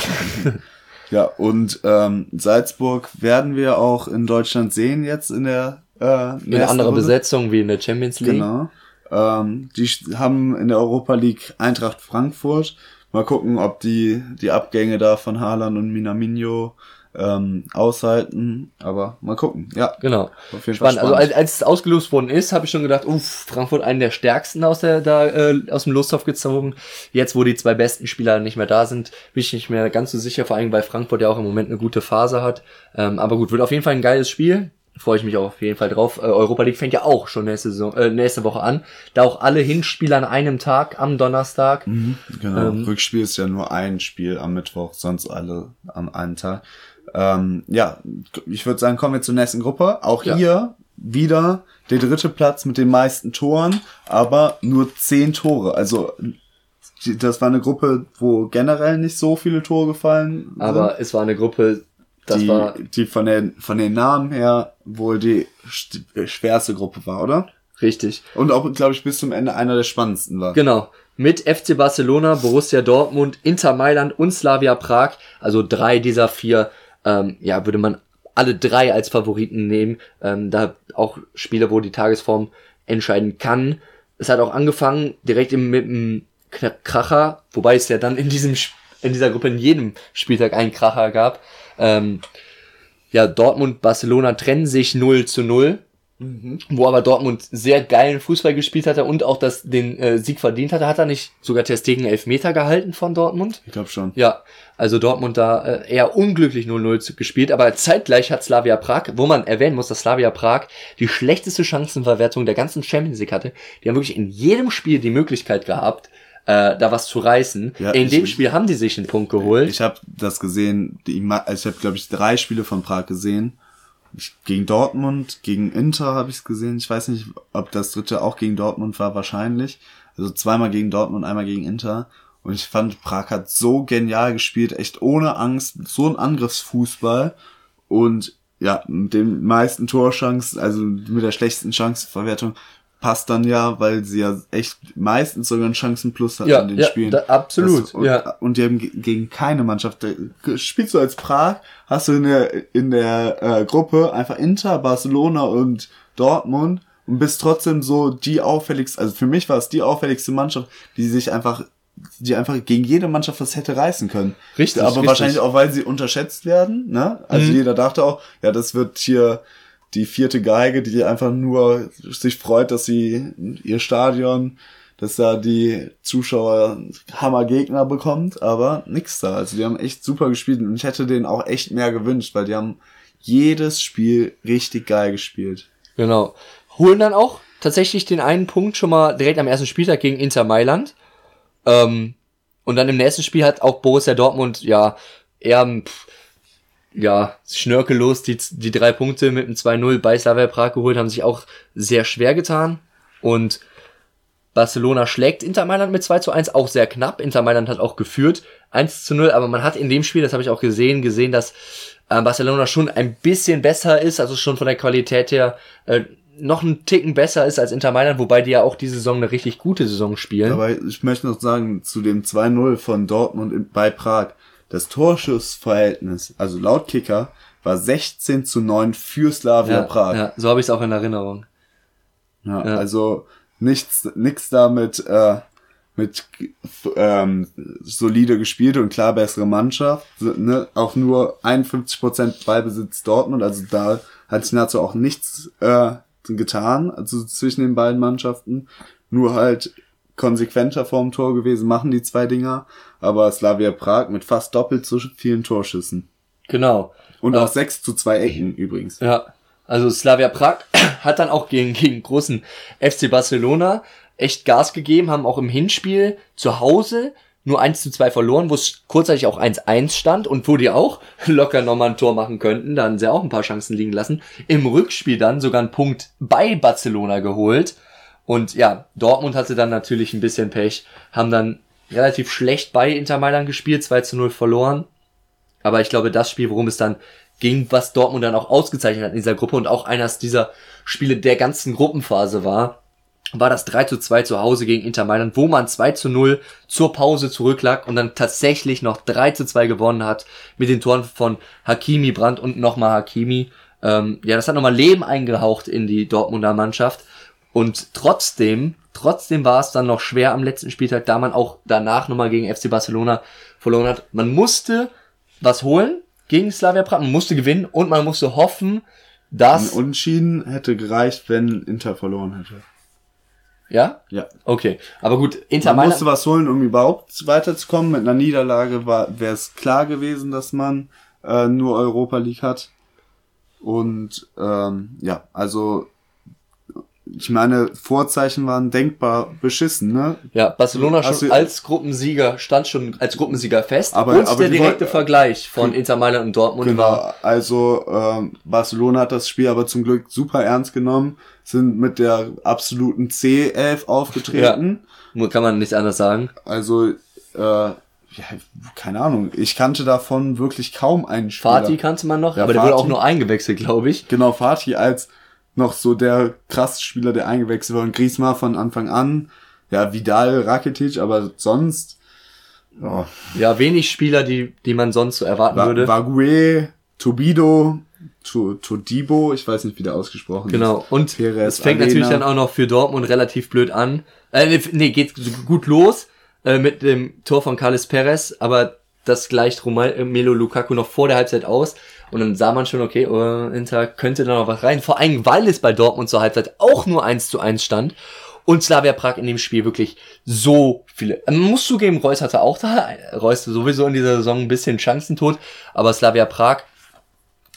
ja, und ähm, Salzburg werden wir auch in Deutschland sehen jetzt in der äh, in der andere Besetzung wie in der Champions League. Genau. Ähm, die haben in der Europa League Eintracht Frankfurt. Mal gucken, ob die die Abgänge da von Haaland und Minamino ähm, aushalten. Aber mal gucken. Ja, genau. Auf jeden spannend. Spannend. Also als, als es ausgelost worden ist, habe ich schon gedacht, uff, Frankfurt einen der stärksten aus der da äh, aus dem Lostopf gezogen. Jetzt, wo die zwei besten Spieler nicht mehr da sind, bin ich nicht mehr ganz so sicher. Vor allem, weil Frankfurt ja auch im Moment eine gute Phase hat. Ähm, aber gut, wird auf jeden Fall ein geiles Spiel freue ich mich auch auf jeden Fall drauf. Äh, Europa League fängt ja auch schon nächste, Saison, äh, nächste Woche an. Da auch alle Hinspiele an einem Tag, am Donnerstag. Mhm, genau. Ähm, Rückspiel ist ja nur ein Spiel am Mittwoch, sonst alle am einen Tag. Ähm, ja, ich würde sagen, kommen wir zur nächsten Gruppe. Auch ja. hier wieder der dritte Platz mit den meisten Toren, aber nur zehn Tore. Also das war eine Gruppe, wo generell nicht so viele Tore gefallen sind. Aber es war eine Gruppe, das die, war die von den, von den Namen her wohl die schwerste Gruppe war, oder? Richtig. Und auch, glaube ich, bis zum Ende einer der spannendsten war. Genau. Mit FC Barcelona, Borussia Dortmund, Inter Mailand und Slavia Prag. Also drei dieser vier, ähm, ja, würde man alle drei als Favoriten nehmen. Ähm, da auch Spiele, wo die Tagesform entscheiden kann. Es hat auch angefangen direkt im, mit einem Kracher, wobei es ja dann in diesem in dieser Gruppe in jedem Spieltag einen Kracher gab. Ähm, ja, Dortmund, Barcelona trennen sich 0 zu 0. Mhm. Wo aber Dortmund sehr geilen Fußball gespielt hatte und auch das, den äh, Sieg verdient hatte, hat er nicht sogar Testegen Elfmeter gehalten von Dortmund? Ich glaube schon. Ja, also Dortmund da äh, eher unglücklich 0-0 gespielt, aber zeitgleich hat Slavia Prag, wo man erwähnen muss, dass Slavia Prag die schlechteste Chancenverwertung der ganzen Champions League hatte. Die haben wirklich in jedem Spiel die Möglichkeit gehabt, äh, da was zu reißen. Ja, in ich, dem Spiel haben die sich einen Punkt geholt. Ich habe das gesehen, die, ich habe glaube ich drei Spiele von Prag gesehen gegen Dortmund, gegen Inter habe ich es gesehen. Ich weiß nicht, ob das dritte auch gegen Dortmund war, wahrscheinlich. Also zweimal gegen Dortmund, einmal gegen Inter. Und ich fand, Prag hat so genial gespielt, echt ohne Angst, so ein Angriffsfußball. Und ja, mit den meisten Torchancen, also mit der schlechtesten Chancenverwertung, passt dann ja, weil sie ja echt meistens sogar einen Chancenplus hatten ja, in den ja, Spielen. Da, absolut, das, und, ja. Und die haben gegen keine Mannschaft, spielst du als Prag, hast du in der, in der äh, Gruppe einfach Inter, Barcelona und Dortmund und bist trotzdem so die auffälligste, also für mich war es die auffälligste Mannschaft, die sich einfach die einfach gegen jede Mannschaft was hätte reißen können. Richtig. Aber richtig. wahrscheinlich auch, weil sie unterschätzt werden, ne? Also mhm. jeder dachte auch, ja, das wird hier die vierte Geige, die einfach nur sich freut, dass sie ihr Stadion, dass da die Zuschauer Hammergegner bekommt, aber nix da. Also die haben echt super gespielt und ich hätte denen auch echt mehr gewünscht, weil die haben jedes Spiel richtig geil gespielt. Genau. Holen dann auch tatsächlich den einen Punkt schon mal direkt am ersten Spieltag gegen Inter Mailand. Ähm, und dann im nächsten Spiel hat auch Borussia Dortmund ja eher pff, ja, schnörkellos die, die drei Punkte mit dem 2-0 bei Slavia Prag geholt, haben sich auch sehr schwer getan. Und Barcelona schlägt Inter Mailand mit 2 zu 1, auch sehr knapp. Inter Mailand hat auch geführt 1 zu 0, aber man hat in dem Spiel, das habe ich auch gesehen, gesehen, dass äh, Barcelona schon ein bisschen besser ist, also schon von der Qualität her äh, noch einen Ticken besser ist als Inter Mailand, wobei die ja auch diese Saison eine richtig gute Saison spielen. Aber ich möchte noch sagen, zu dem 2-0 von Dortmund bei Prag, das Torschussverhältnis, also laut Kicker, war 16 zu 9 für Slavia ja, Prag. Ja, so habe ich es auch in Erinnerung. Ja, ja, also nichts, nichts damit äh, mit ähm, solide gespielt und klar bessere Mannschaft. Ne? Auch nur 51% Ballbesitz Dortmund, also da hat sich dazu auch nichts äh, getan, also zwischen den beiden Mannschaften. Nur halt konsequenter vorm Tor gewesen, machen die zwei Dinger, aber Slavia Prag mit fast doppelt so vielen Torschüssen. Genau. Und äh, auch sechs zu zwei Ecken übrigens. Ja, also Slavia Prag hat dann auch gegen, gegen großen FC Barcelona echt Gas gegeben, haben auch im Hinspiel zu Hause nur 1 zu 2 verloren, wo es kurzzeitig auch 1-1 stand und wo die auch locker nochmal ein Tor machen könnten. Da haben sie auch ein paar Chancen liegen lassen. Im Rückspiel dann sogar einen Punkt bei Barcelona geholt. Und ja, Dortmund hatte dann natürlich ein bisschen Pech, haben dann relativ schlecht bei Inter Mailand gespielt, 2 zu 0 verloren. Aber ich glaube, das Spiel, worum es dann ging, was Dortmund dann auch ausgezeichnet hat in dieser Gruppe und auch eines dieser Spiele der ganzen Gruppenphase war, war das 3 zu 2 zu Hause gegen Inter Mailand, wo man 2 zu 0 zur Pause zurücklag und dann tatsächlich noch 3 zu 2 gewonnen hat mit den Toren von Hakimi, Brandt und nochmal Hakimi. Ähm, ja, das hat nochmal Leben eingehaucht in die Dortmunder Mannschaft. Und trotzdem, trotzdem war es dann noch schwer am letzten Spieltag, da man auch danach nochmal gegen FC Barcelona verloren hat. Man musste was holen gegen Slavia Prag, man musste gewinnen und man musste hoffen, dass... Ein Unentschieden hätte gereicht, wenn Inter verloren hätte. Ja? Ja. Okay. Aber gut, Inter Man musste was holen, um überhaupt weiterzukommen. Mit einer Niederlage wäre es klar gewesen, dass man äh, nur Europa League hat. Und ähm, ja, also ich meine, Vorzeichen waren denkbar beschissen, ne? Ja, Barcelona schon also, als Gruppensieger, stand schon als Gruppensieger fest. Aber, und aber der direkte wollen, Vergleich von Inter Mailand und Dortmund genau, war. Also ähm, Barcelona hat das Spiel aber zum Glück super ernst genommen, sind mit der absoluten C11 aufgetreten. Ja, kann man nicht anders sagen. Also, äh, ja, keine Ahnung, ich kannte davon wirklich kaum einen Spieler. Fatih kannte man noch, ja, aber Fatih, der wurde auch nur eingewechselt, glaube ich. Genau, Fatih als noch so der krasse Spieler, der eingewechselt wurde. Griezmann von Anfang an. Ja, Vidal, Rakitic, aber sonst, oh, Ja, wenig Spieler, die, die man sonst so erwarten würde. Vague, Tobido, To- Todibo, ich weiß nicht, wie der ausgesprochen Genau. ist. Und Perez, es fängt Arena. natürlich dann auch noch für Dortmund relativ blöd an. Äh, nee, geht gut los äh, mit dem Tor von Carles Perez, aber das gleicht Romelu Lukaku noch vor der Halbzeit aus. Und dann sah man schon, okay, oh, Inter könnte da noch was rein. Vor allem, weil es bei Dortmund zur Halbzeit auch nur 1 zu 1 stand. Und Slavia Prag in dem Spiel wirklich so viele. Man muss zugeben, Reus hatte auch da, Reus sowieso in dieser Saison ein bisschen Chancentod, aber Slavia Prag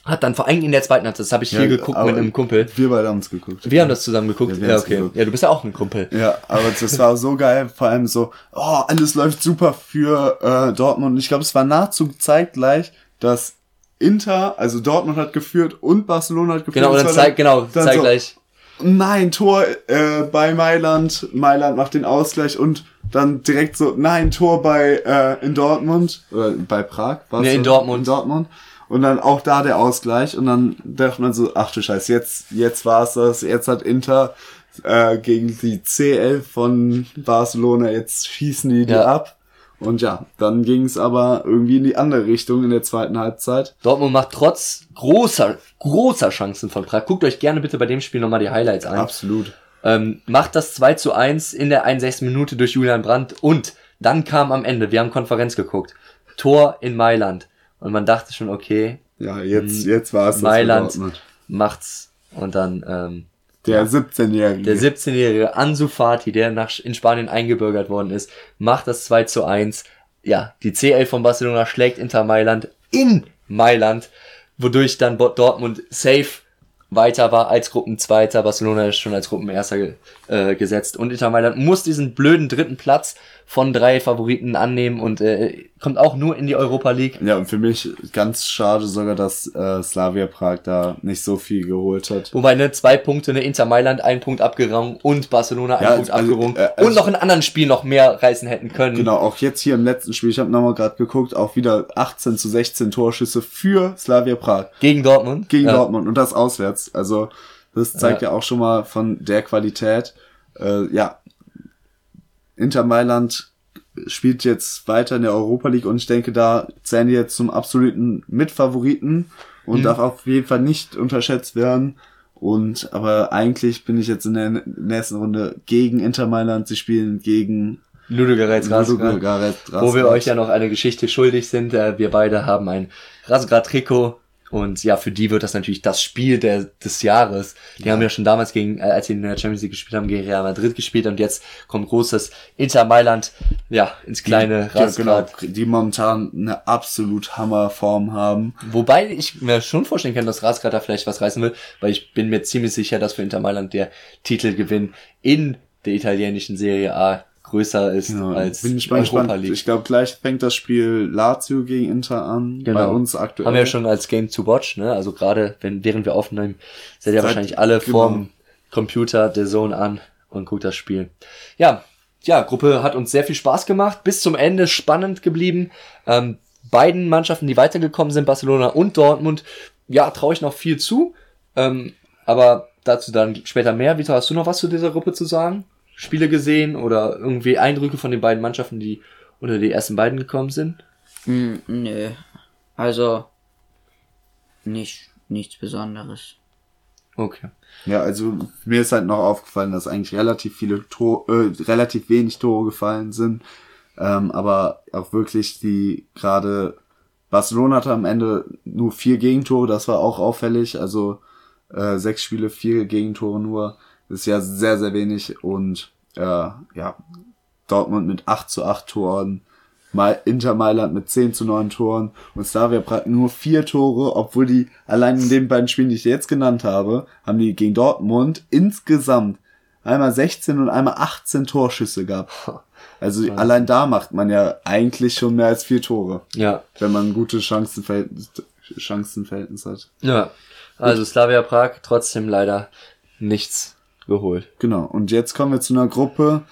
hat dann vor allem in der zweiten Halbzeit, das habe ich Ja, hier geguckt mit einem Kumpel. Wir beide haben es geguckt. Wir haben das zusammen geguckt. Ja, Ja, okay. geguckt. Ja, du bist ja auch ein Kumpel. Ja, aber das war so geil, vor allem so, oh, alles läuft super für äh, Dortmund. Und ich glaube, es war nahezu zeitgleich, dass Inter, also Dortmund hat geführt und Barcelona hat geführt. Genau, und dann war zeig, genau, dann zeig so, gleich. Nein, Tor äh, bei Mailand. Mailand macht den Ausgleich und dann direkt so, nein, Tor bei äh, in Dortmund. Oder bei Prag. war's Nee, in so? Dortmund. In Dortmund. Und dann auch da der Ausgleich. Und dann dachte man so, ach du Scheiße, jetzt, jetzt war's das. Jetzt hat Inter äh, gegen die CL von Barcelona, jetzt schießen die die Ja. ab. Und ja, dann ging es aber irgendwie in die andere Richtung in der zweiten Halbzeit. Dortmund macht trotz großer, großer Chancen von Prag. Guckt euch gerne bitte bei dem Spiel nochmal die Highlights an. Absolut. Ähm, macht das 2 zu 1 in der 61. Minute durch Julian Brandt und dann kam am Ende, wir haben Konferenz geguckt, Tor in Mailand. Und man dachte schon, okay, Ja, jetzt, jetzt war es Mailand macht's. Und dann ähm, Der 17-Jährige. Der 17-jährige Ansu Fati, der nach, in Spanien eingebürgert worden ist, macht das 2 zu 1. Ja, die CL von Barcelona schlägt Inter Mailand in Mailand, wodurch dann Dortmund safe weiter war als Gruppenzweiter. Barcelona ist schon als Gruppenerster äh, gesetzt. Und Inter Mailand muss diesen blöden dritten Platz von drei Favoriten annehmen und äh, kommt auch nur in die Europa League. Ja, und für mich ganz schade sogar, dass äh, Slavia Prag da nicht so viel geholt hat. Wobei, ne, zwei Punkte, ne, Inter Mailand einen Punkt abgerungen und Barcelona einen Ja, Punkt also, abgerungen äh, also- und noch in anderen Spielen noch mehr reißen hätten können. Genau, auch jetzt hier im letzten Spiel, ich habe nochmal gerade geguckt, auch wieder 18 zu 16 Torschüsse für Slavia Prag Gegen Dortmund. gegen ja. Dortmund und das auswärts. Also das zeigt ja, auch schon mal von der Qualität. Äh, ja, Inter Mailand spielt jetzt weiter in der Europa League und ich denke, da zählen die jetzt zum absoluten Mitfavoriten und darf auf jeden Fall nicht unterschätzt werden. Und aber eigentlich bin ich jetzt in der nächsten Runde gegen Inter Mailand. Sie spielen gegen Ludogorets. Ludogorets Wo wir euch ja noch eine Geschichte schuldig sind. Äh, Wir beide haben ein Razgrad-Trikot. Und ja, für die wird das natürlich das Spiel der, des Jahres. Die haben ja schon damals gegen, äh, als sie in der Champions League gespielt haben, gegen Real Madrid gespielt und jetzt kommt großes Inter Mailand, ja, ins kleine ja, Razgrad. genau, die momentan eine absolut Hammerform haben. Wobei ich mir schon vorstellen kann, dass Razgrad da vielleicht was reißen will, weil ich bin mir ziemlich sicher, dass für Inter Mailand der Titelgewinn in der italienischen Serie A größer ist Genau, als bin ich Europa gespannt. League. Ich glaube, gleich fängt das Spiel Lazio gegen Inter an. Genau. Bei uns aktuell. Haben wir ja schon als Game to Watch, ne? Also gerade wenn während wir aufnehmen, seid ihr Seid- wahrscheinlich alle genau. vorm Computer der Zone an und guckt das Spiel. Ja, ja, Gruppe hat uns sehr viel Spaß gemacht, bis zum Ende spannend geblieben. Ähm, beiden Mannschaften, die weitergekommen sind, Barcelona und Dortmund, ja, traue ich noch viel zu. Ähm, aber dazu dann später mehr. Vito, hast du noch was zu dieser Gruppe zu sagen? Spiele gesehen oder irgendwie Eindrücke von den beiden Mannschaften, die unter die ersten beiden gekommen sind? Hm, nö. Also, nicht, nichts Besonderes. Okay. Ja, also mir ist halt noch aufgefallen, dass eigentlich relativ viele Tor, äh, relativ wenig Tore gefallen sind. Ähm, aber auch wirklich die gerade Barcelona hatte am Ende nur vier Gegentore, das war auch auffällig. Also äh, sechs Spiele, vier Gegentore nur. Ist ja sehr, sehr wenig. Und äh, ja, Dortmund mit 8 zu 8 Toren. Mal Inter Mailand mit 10 zu 9 Toren und Slavia Prag nur vier Tore, obwohl die allein in den beiden Spielen, die ich jetzt genannt habe, haben die gegen Dortmund insgesamt einmal 16 und einmal 18 Torschüsse gehabt. Also allein da macht man ja eigentlich schon mehr als vier Tore, Ja, wenn man ein gutes Chancenverhältnis, Chancenverhältnis hat. Ja, also Slavia Prag trotzdem leider nichts geholt. Genau. Und jetzt kommen wir zu einer Gruppe,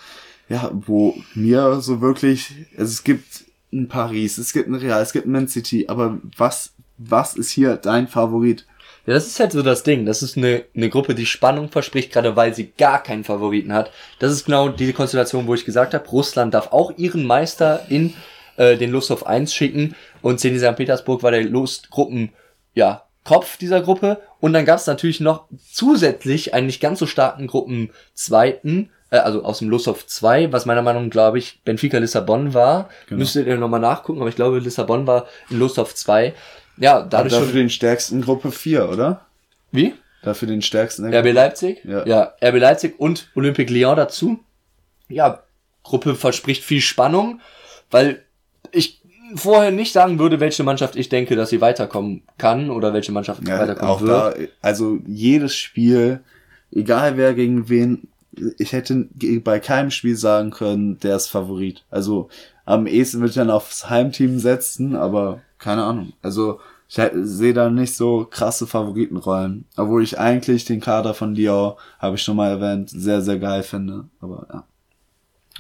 ja, wo mir so wirklich, also es gibt ein Paris, es gibt ein Real, es gibt ein Man City, aber was, was ist hier dein Favorit? Ja, das ist halt so das Ding. Das ist eine, eine Gruppe, die Spannung verspricht, gerade weil sie gar keinen Favoriten hat. Das ist genau diese Konstellation, wo ich gesagt habe, Russland darf auch ihren Meister in äh, den Lusthof 1 schicken und Zenit St. Petersburg war der Lustgruppen, ja, Kopf dieser Gruppe. Und dann gab es natürlich noch zusätzlich einen nicht ganz so starken Gruppen zweiten, äh, also aus dem Lusthof 2, was meiner Meinung nach, glaube ich, Benfica Lissabon war. Genau. Müsstet ihr nochmal nachgucken, aber ich glaube, Lissabon war in Lusthof 2. Ja, dadurch Dafür schon. den stärksten Gruppe 4, oder? Wie? Dafür den stärksten. RB Leipzig? Ja. ja, RB Leipzig und Olympique Lyon dazu. Ja, Gruppe verspricht viel Spannung, weil ich vorher nicht sagen würde, welche Mannschaft ich denke, dass sie weiterkommen kann oder welche Mannschaft Ja, weiterkommen auch wird. da, also jedes Spiel, egal wer gegen wen, ich hätte bei keinem Spiel sagen können, der ist Favorit. Also am ehesten würde ich dann aufs Heimteam setzen, aber keine Ahnung. Also ich he- sehe da nicht so krasse Favoritenrollen. Obwohl ich eigentlich den Kader von Lyon, habe ich schon mal erwähnt, sehr, sehr geil finde. Aber ja.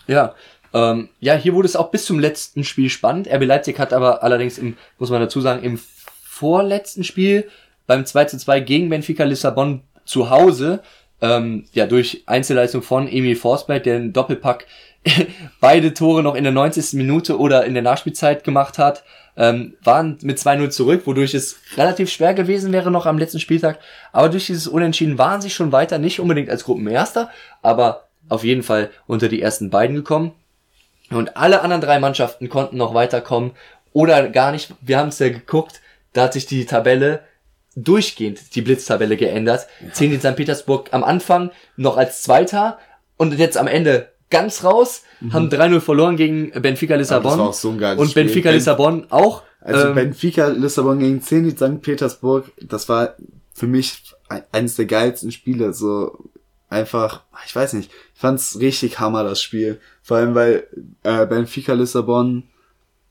Ja, ähm, ja, hier wurde es auch bis zum letzten Spiel spannend. RB Leipzig hat aber allerdings im, muss man dazu sagen, im vorletzten Spiel beim 2 zu 2 gegen Benfica Lissabon zu Hause, ähm, ja, durch Einzelleistung von Emil Forsberg, der den Doppelpack beide Tore noch in der 90. Minute oder in der Nachspielzeit gemacht hat, ähm, waren mit 2-0 zurück, wodurch es relativ schwer gewesen wäre noch am letzten Spieltag. Aber durch dieses Unentschieden waren sie schon weiter, nicht unbedingt als Gruppenerster, aber auf jeden Fall unter die ersten beiden gekommen. Und alle anderen drei Mannschaften konnten noch weiterkommen oder gar nicht. Wir haben es ja geguckt, da hat sich die Tabelle durchgehend, die Blitztabelle geändert. Zenit St. Petersburg am Anfang noch als Zweiter und jetzt am Ende ganz raus, haben 3-0 verloren gegen Benfica Lissabon. Mhm. war auch so ein geiles und Spiel. Benfica Ben- Lissabon auch. Also ähm, Benfica Lissabon gegen Zenit St. Petersburg, das war für mich ein- eines der geilsten Spiele. So einfach, ich weiß nicht, ich fand's richtig hammer das Spiel. Vor allem weil äh, Benfica Lissabon,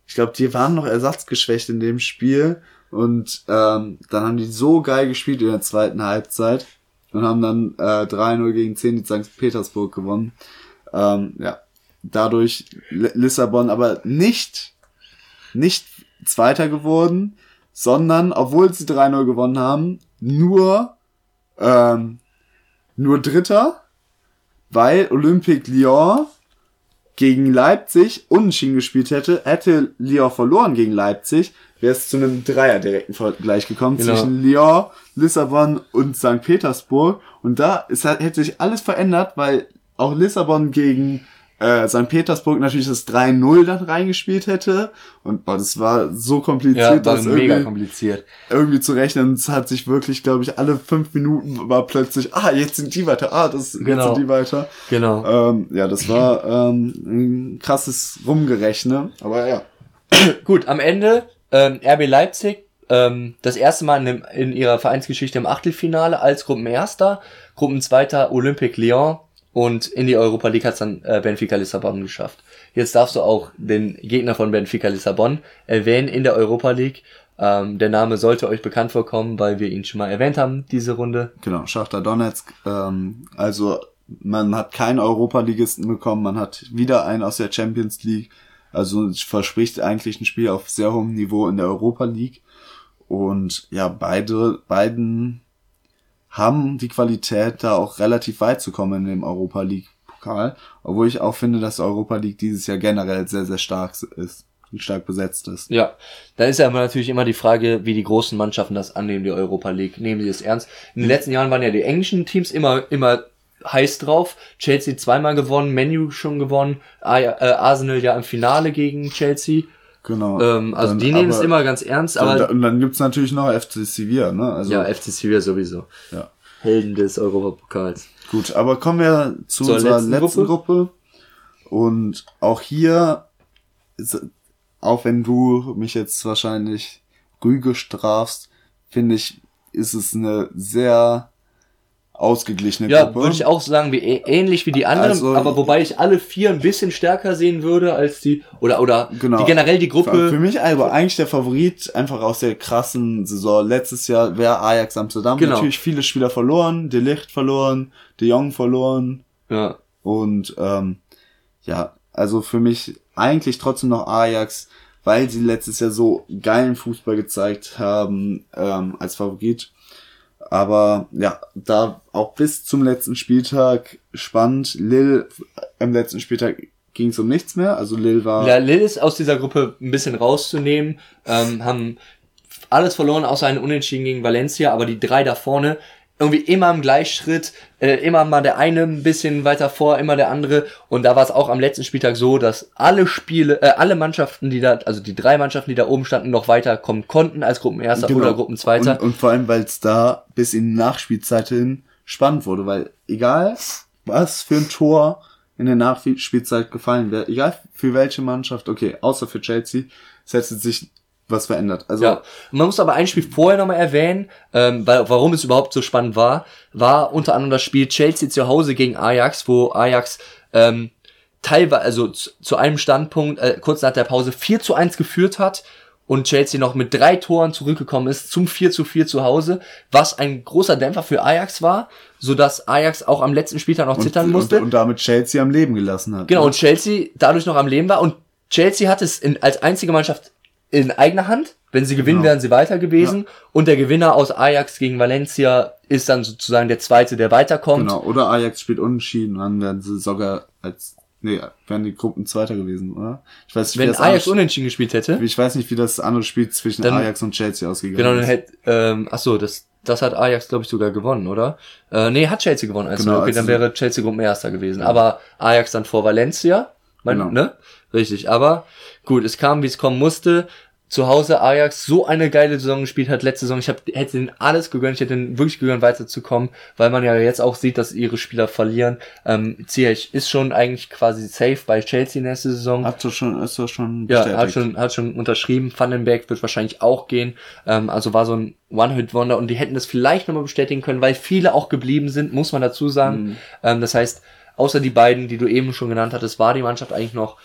ich glaube, die waren noch ersatzgeschwächt in dem Spiel und ähm, dann haben die so geil gespielt in der zweiten Halbzeit und haben dann äh, 3-0 gegen Zenit St. Petersburg gewonnen. Ähm, ja, dadurch L Lissabon aber nicht nicht Zweiter geworden, sondern, obwohl sie 3-0 gewonnen haben, nur, ähm, nur Dritter, weil Olympique Lyon gegen Leipzig unentschieden gespielt hätte, hätte Lyon verloren gegen Leipzig, wäre es zu einem Dreier direkten Vergleich gekommen Genau. zwischen Lyon, Lissabon und St. Petersburg. Und da ist, hätte sich alles verändert, weil auch Lissabon gegen äh, St. Petersburg natürlich das 3-0 dann reingespielt hätte. Und boah, das war so kompliziert, ja, war das mega irgendwie, kompliziert. irgendwie zu rechnen. Es hat sich wirklich, glaube ich, alle fünf Minuten war plötzlich, ah, jetzt sind die weiter, ah, das, jetzt Genau. sind die weiter. Genau. Ähm, ja, das war ähm, ein krasses Rumgerechne. Aber ja. Gut, am Ende ähm, RB Leipzig ähm, das erste Mal in, dem, in ihrer Vereinsgeschichte im Achtelfinale als Gruppenerster, Gruppenzweiter Olympique Lyon und in die Europa League hat's dann äh, Benfica Lissabon geschafft. Jetzt darfst du auch den Gegner von Benfica Lissabon erwähnen in der Europa League. Ähm, der Name sollte euch bekannt vorkommen, weil wir ihn schon mal erwähnt haben, diese Runde. Genau, Schachter Donetsk. Ähm, also man hat keinen Europa-Ligisten bekommen, man hat wieder einen aus der Champions League. Also verspricht eigentlich ein Spiel auf sehr hohem Niveau in der Europa League. Und ja, beide, beiden haben die Qualität, da auch relativ weit zu kommen in dem Europa League Pokal. Obwohl ich auch finde, dass Europa League dieses Jahr generell sehr, sehr stark ist, stark besetzt ist. Ja, da ist ja aber natürlich immer die Frage, wie die großen Mannschaften das annehmen, die Europa League. Nehmen sie es ernst? In den letzten Jahren waren ja die englischen Teams immer, immer heiß drauf. Chelsea zweimal gewonnen, Menu schon gewonnen, äh, Arsenal ja im Finale gegen Chelsea. Genau. Ähm, also Dann die nehmen es immer ganz ernst, aber und dann gibt's natürlich noch FC Sevilla, ne? Also, ja, FC Sevilla sowieso. ja. Helden des Europapokals. Gut, aber kommen wir zu Zur unserer letzten letzten, Gruppe. Und auch hier, ist, auch wenn du mich jetzt wahrscheinlich Rüge strafst, finde ich, ist es eine sehr ausgeglichene Ja, Gruppe. würde ich auch sagen, wie ähnlich wie die anderen, Also- aber wobei ich alle vier ein bisschen stärker sehen würde als die oder oder Genau. die generell die Für, Gruppe. für mich aber eigentlich der Favorit, einfach aus der krassen Saison. Letztes Jahr wäre Ajax Amsterdam. Genau. Natürlich viele Spieler verloren, De Ligt verloren, De Jong verloren. ja, Und ähm, ja, also für mich eigentlich trotzdem noch Ajax, weil sie letztes Jahr so geilen Fußball gezeigt haben ähm, als Favorit. Aber ja, da auch bis zum letzten Spieltag spannend. Lil am letzten Spieltag ging es um nichts mehr. Also Lil war. Ja, Lil ist aus dieser Gruppe ein bisschen rauszunehmen, ähm, haben alles verloren, außer einen Unentschieden gegen Valencia, aber die drei da vorne irgendwie immer im Gleichschritt, äh, immer mal der eine ein bisschen weiter vor, immer der andere. Und da war es auch am letzten Spieltag so, dass alle Spiele, äh, alle Mannschaften, die da, also die drei Mannschaften, die da oben standen, noch weiterkommen konnten als Gruppenerster Genau. oder Gruppenzweiter. Und, und vor allem, weil es da bis in die Nachspielzeit hin spannend wurde, weil egal was für ein Tor in der Nachspielzeit gefallen wäre, egal für welche Mannschaft, okay, außer für Chelsea, hätte sich was verändert. Also Ja, man muss aber ein Spiel vorher nochmal erwähnen, ähm, weil, warum es überhaupt so spannend war, war unter anderem das Spiel Chelsea zu Hause gegen Ajax, wo Ajax ähm, teilweise, also zu, zu einem Standpunkt, äh, kurz nach der Pause 4 zu 1 geführt hat und Chelsea noch mit drei Toren zurückgekommen ist zum 4 zu 4 zu Hause, was ein großer Dämpfer für Ajax war, sodass Ajax auch am letzten Spieltag noch und, zittern musste. Und, und damit Chelsea am Leben gelassen hat. Genau, ne? und Chelsea dadurch noch am Leben war. Und Chelsea hat es in, als einzige Mannschaft in eigener Hand. Wenn sie gewinnen, Genau. wären sie weiter gewesen. Und der Gewinner aus Ajax gegen Valencia ist dann sozusagen der zweite, der weiterkommt. Genau, oder Ajax spielt unentschieden und dann werden sie sogar als, nee, wären die Gruppen Zweiter gewesen, oder? Ich weiß nicht, wie Wenn das Ajax unentschieden gespielt hätte, ich weiß nicht, wie das andere Spiel zwischen Dann- Ajax und Chelsea ausgegangen genau, dann ist. hätte, ähm, ach so, das, das hat Ajax, glaube ich, sogar gewonnen, oder? Äh, nee, hat Chelsea gewonnen. Also, Genau, okay, dann also- wäre Chelsea Gruppenerster gewesen. Aber Ajax dann vor Valencia, mein, Genau. ne? Richtig, aber gut, es kam, wie es kommen musste. Zu Hause Ajax so eine geile Saison gespielt hat letzte Saison. Ich hab, hätte ihnen alles gegönnt. Ich hätte ihnen wirklich gegönnt, weiterzukommen, weil man ja jetzt auch sieht, dass ihre Spieler verlieren. Ähm, Ziyech ist schon eigentlich quasi safe bei Chelsea nächste Saison. Hat doch schon, ist doch schon Ja, bestätigt. hat schon, hat schon unterschrieben. Vandenberg wird wahrscheinlich auch gehen. Ähm, also war so ein One-Hit-Wonder und die hätten das vielleicht nochmal bestätigen können, weil viele auch geblieben sind, muss man dazu sagen. Mhm. Ähm, das heißt, außer die beiden, die du eben schon genannt hattest, war die Mannschaft eigentlich noch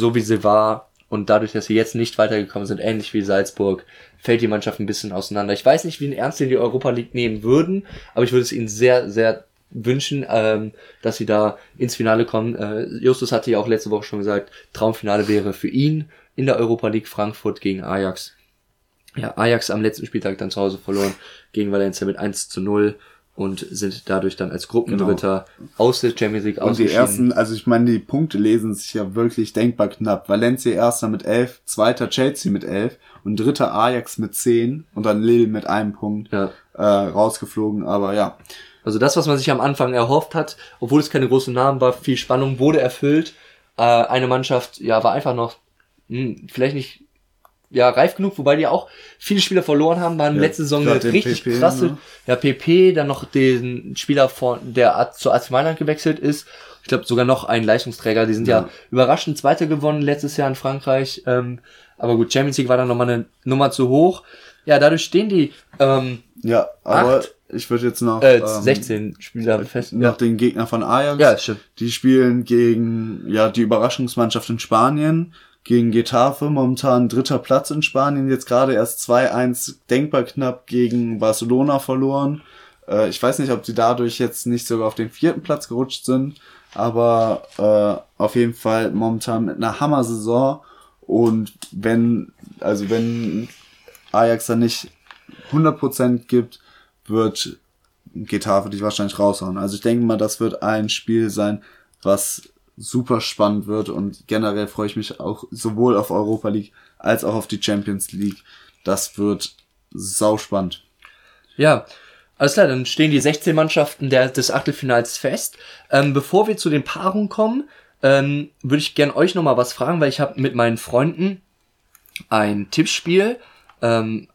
so, wie sie war. Und dadurch, dass sie jetzt nicht weitergekommen sind, ähnlich wie Salzburg, fällt die Mannschaft ein bisschen auseinander. Ich weiß nicht, wie ernst sie die Europa League nehmen würden, aber ich würde es ihnen sehr, sehr wünschen, ähm, dass sie da ins Finale kommen. Äh, Justus hatte ja auch letzte Woche schon gesagt, Traumfinale wäre für ihn in der Europa League Frankfurt gegen Ajax. Ja, Ajax am letzten Spieltag dann zu Hause verloren gegen Valencia mit 1 zu 0 und sind dadurch dann als Gruppendritter aus der Champions League Und die ersten, also ich meine, die Punkte lesen sich ja wirklich denkbar knapp. Valencia erster mit elf, zweiter Chelsea mit elf und dritter Ajax mit zehn und dann Lille mit einem Punkt Ja. äh, rausgeflogen. Aber ja, Also das, was man sich am Anfang erhofft hat, obwohl es keine großen Namen war, viel Spannung wurde erfüllt. Äh, eine Mannschaft, ja, war einfach noch hm, vielleicht nicht ja reif genug, wobei die auch viele Spieler verloren haben, waren Ja, letzte Saison eine richtig PP, krasse. ne? Ja, PP, dann noch den Spieler von der A- zu AC Mailand gewechselt ist. Ich glaube sogar noch ein Leistungsträger. Die sind ja, Ja. überraschend Zweiter gewonnen letztes Jahr in Frankreich. Ähm, aber gut, Champions League war dann nochmal eine Nummer zu hoch. Ja, dadurch stehen die ähm, ja, aber Acht? ich würde jetzt noch äh, ähm, 16 Spieler fest. noch den Gegner von Ajax. Ja, stimmt. Die spielen gegen ja die Überraschungsmannschaft in Spanien, gegen Getafe, momentan dritter Platz in Spanien, jetzt gerade erst 2-1 denkbar knapp gegen Barcelona verloren. Äh, ich weiß nicht, ob sie dadurch jetzt nicht sogar auf den vierten Platz gerutscht sind, aber äh, auf jeden Fall momentan mit einer Hammer-Saison und wenn, also wenn Ajax da nicht 100% gibt, wird Getafe dich wahrscheinlich raushauen. Also ich denke mal, das wird ein Spiel sein, was super spannend wird und generell freue ich mich auch sowohl auf Europa League als auch auf die Champions League. Das wird sau spannend. Ja, alles klar, dann stehen die 16 Mannschaften der, des Achtelfinals fest. Ähm, bevor wir zu den Paarungen kommen, ähm, würde ich gern euch nochmal was fragen, weil ich habe mit meinen Freunden ein Tippspiel. Ähm,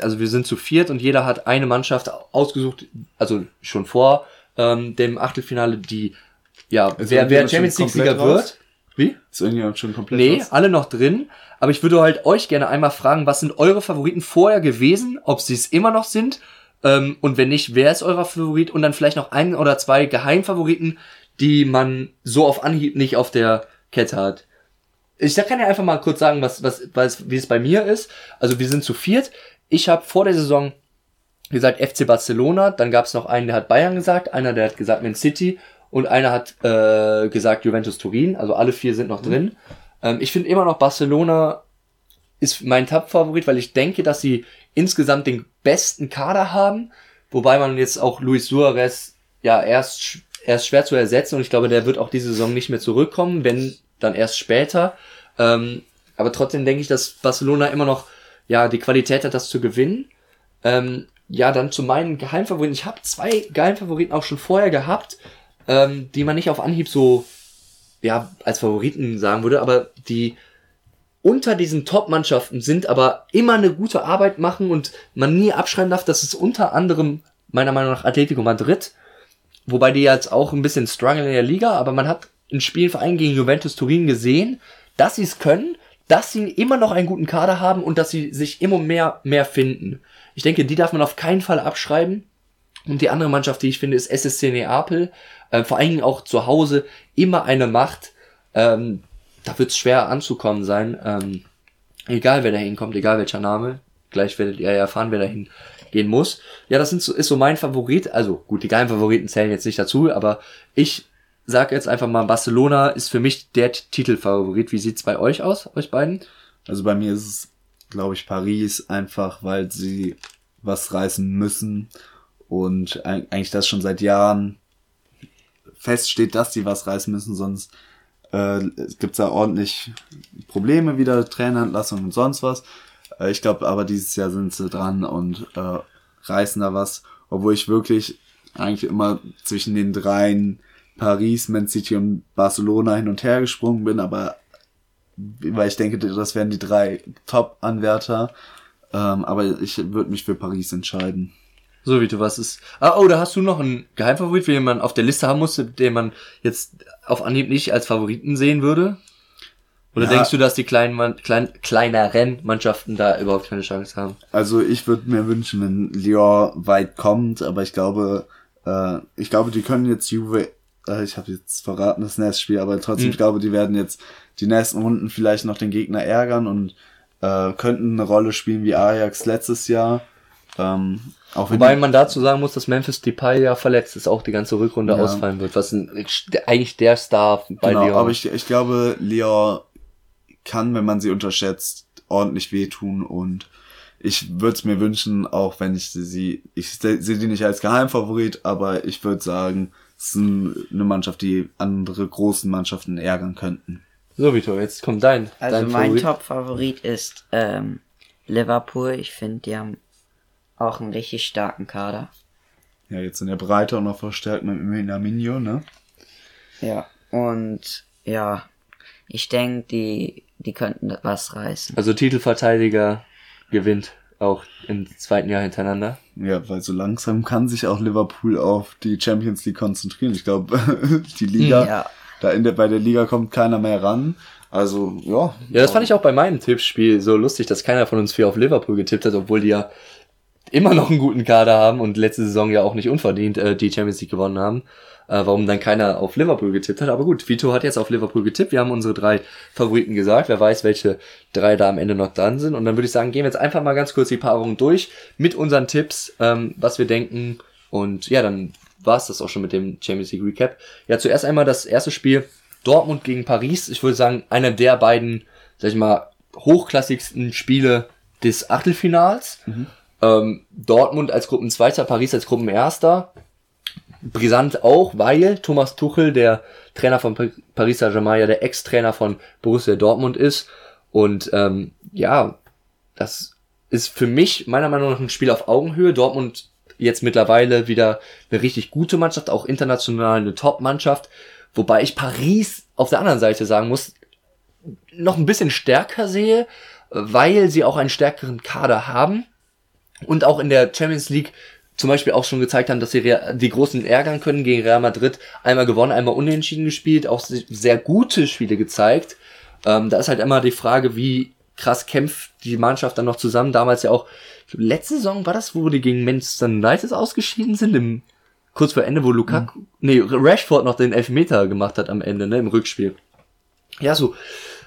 also wir sind zu viert und jeder hat eine Mannschaft ausgesucht, also schon vor ähm, dem Achtelfinale, die ja, Ist wer, wer irgendjemand Champions League-Sieger wird. Wie? Ist irgendjemand schon komplett Nee, raus? alle noch drin. Aber ich würde halt euch gerne einmal fragen, was sind eure Favoriten vorher gewesen, ob sie es immer noch sind ähm, und wenn nicht, wer ist euer Favorit und dann vielleicht noch ein oder zwei Geheimfavoriten, die man so auf Anhieb nicht auf der Kette hat. Ich kann ja einfach mal kurz sagen, was, was, was, wie es bei mir ist. Also wir sind zu viert. Ich habe vor der Saison gesagt FC Barcelona, dann gab es noch einen, der hat Bayern gesagt, einer, der hat gesagt Man City und einer hat äh, gesagt Juventus Turin. Also alle vier sind noch drin. Ähm, ich finde immer noch Barcelona ist mein Top-Favorit, weil ich denke, dass sie insgesamt den besten Kader haben. wobei man jetzt auch Luis Suarez ja erst, erst schwer zu ersetzen und ich glaube, der wird auch diese Saison nicht mehr zurückkommen, wenn dann erst später. Ähm, aber trotzdem denke ich, dass Barcelona immer noch ja die Qualität hat, das zu gewinnen. Ähm, ja, dann zu meinen Geheimfavoriten. Ich habe zwei Geheimfavoriten auch schon vorher gehabt, ähm, die man nicht auf Anhieb so ja als Favoriten sagen würde, aber die unter diesen Top-Mannschaften sind, aber immer eine gute Arbeit machen und man nie abschreiben darf, dass es unter anderem meiner Meinung nach Atletico Madrid, wobei die jetzt auch ein bisschen struggle in der Liga, aber man hat in allem gegen Juventus Turin gesehen, dass sie es können, dass sie immer noch einen guten Kader haben und dass sie sich immer mehr, mehr finden. Ich denke, die darf man auf keinen Fall abschreiben. Und die andere Mannschaft, die ich finde, ist SSC Neapel. Äh, vor allen Dingen auch zu Hause immer eine Macht. Ähm, da wird es schwer anzukommen sein. Ähm, egal wer da hinkommt, egal welcher Name. Gleich werdet ihr erfahren, wer dahin gehen muss. Ja, das sind so, ist so mein Favorit. Also gut, die geilen Favoriten zählen jetzt nicht dazu, aber ich sag jetzt einfach mal, Barcelona ist für mich der Titelfavorit. Wie sieht's bei euch aus, euch beiden? Also bei mir ist es, glaube ich, Paris, einfach weil sie was reißen müssen und eigentlich das schon seit Jahren feststeht, dass sie was reißen müssen, sonst äh, gibt es da ordentlich Probleme wieder, Trainerentlassung und sonst was. Äh, ich glaube aber dieses Jahr sind sie dran und äh, reißen da was, obwohl ich wirklich eigentlich immer zwischen den dreien Paris, Man City und Barcelona hin und her gesprungen bin, aber weil ich denke, das wären die drei Top-Anwärter. Ähm, aber ich würde mich für Paris entscheiden. So wie du was ist. Ah, oh, da hast du noch einen Geheimfavorit, den man auf der Liste haben musste, den man jetzt auf Anhieb nicht als Favoriten sehen würde? Oder ja. denkst du, dass die kleinen, klein, kleineren Mannschaften da überhaupt keine Chance haben? Also ich würde mir wünschen, wenn Lyon weit kommt, aber ich glaube, äh, ich glaube, die können jetzt Juve, äh, ich habe jetzt verraten das Nestspiel, aber trotzdem, mhm. ich glaube, die werden jetzt die nächsten Runden vielleicht noch den Gegner ärgern und äh, könnten eine Rolle spielen wie Ajax letztes Jahr. Ähm, auch Wobei man dazu sagen muss, dass Memphis Depay ja verletzt ist, auch die ganze Rückrunde ja. ausfallen wird, was ein, eigentlich der Star bei genau, Leon. Aber ich, ich glaube, Leon kann, wenn man sie unterschätzt, ordentlich wehtun und ich würde es mir wünschen, auch wenn ich sie, ich sehe die nicht als Geheimfavorit, aber ich würde sagen, es ist eine Mannschaft, die andere großen Mannschaften ärgern könnten. So, Vitor, jetzt kommt dein. Also dein mein Top-Favorit ist ähm, Liverpool. Ich finde, die haben auch einen richtig starken Kader. Ja, jetzt in der Breite auch noch verstärkt mit Minaminho, ne? Ja, und ja, ich denke, die, die könnten was reißen. Also Titelverteidiger gewinnt auch im zweiten Jahr hintereinander. Ja, weil so langsam kann sich auch Liverpool auf die Champions League konzentrieren. Ich glaube, die Liga, ja. da in der, bei der Liga kommt keiner mehr ran. Also, ja. Ja, das fand ich auch bei meinem Tippspiel so lustig, dass keiner von uns viel auf Liverpool getippt hat, obwohl die ja immer noch einen guten Kader haben und letzte Saison ja auch nicht unverdient äh, die Champions League gewonnen haben. Äh, warum dann keiner auf Liverpool getippt hat. Aber gut, Vito hat jetzt auf Liverpool getippt. Wir haben unsere drei Favoriten gesagt. Wer weiß, welche drei da am Ende noch dran sind. Und dann würde ich sagen, gehen wir jetzt einfach mal ganz kurz die Paarungen durch mit unseren Tipps, ähm, was wir denken. Und ja, dann war's das auch schon mit dem Champions League Recap. Ja, zuerst einmal das erste Spiel Dortmund gegen Paris. Ich würde sagen, einer der beiden, sag ich mal, hochklassigsten Spiele des Achtelfinals. Mhm. Ähm, Dortmund als Gruppenzweiter, Paris als Gruppenerster. Brisant auch, weil Thomas Tuchel, der Trainer von Paris Saint-Germain, ja der Ex-Trainer von Borussia Dortmund ist. Und ähm, ja, das ist für mich meiner Meinung nach ein Spiel auf Augenhöhe. Dortmund jetzt mittlerweile wieder eine richtig gute Mannschaft, auch international eine Top-Mannschaft. Wobei ich Paris auf der anderen Seite sagen muss, noch ein bisschen stärker sehe, weil sie auch einen stärkeren Kader haben und auch in der Champions League zum Beispiel auch schon gezeigt haben, dass sie die Großen ärgern können gegen Real Madrid. Einmal gewonnen, einmal unentschieden gespielt, auch sehr gute Spiele gezeigt. Ähm, da ist halt immer die Frage, wie krass kämpft die Mannschaft dann noch zusammen. Damals ja auch, letzte Saison war das, wo die gegen Manchester United ausgeschieden sind, im, kurz vor Ende, wo Lukaku, mhm. nee, Rashford noch den Elfmeter gemacht hat am Ende, ne, im Rückspiel. Ja, so,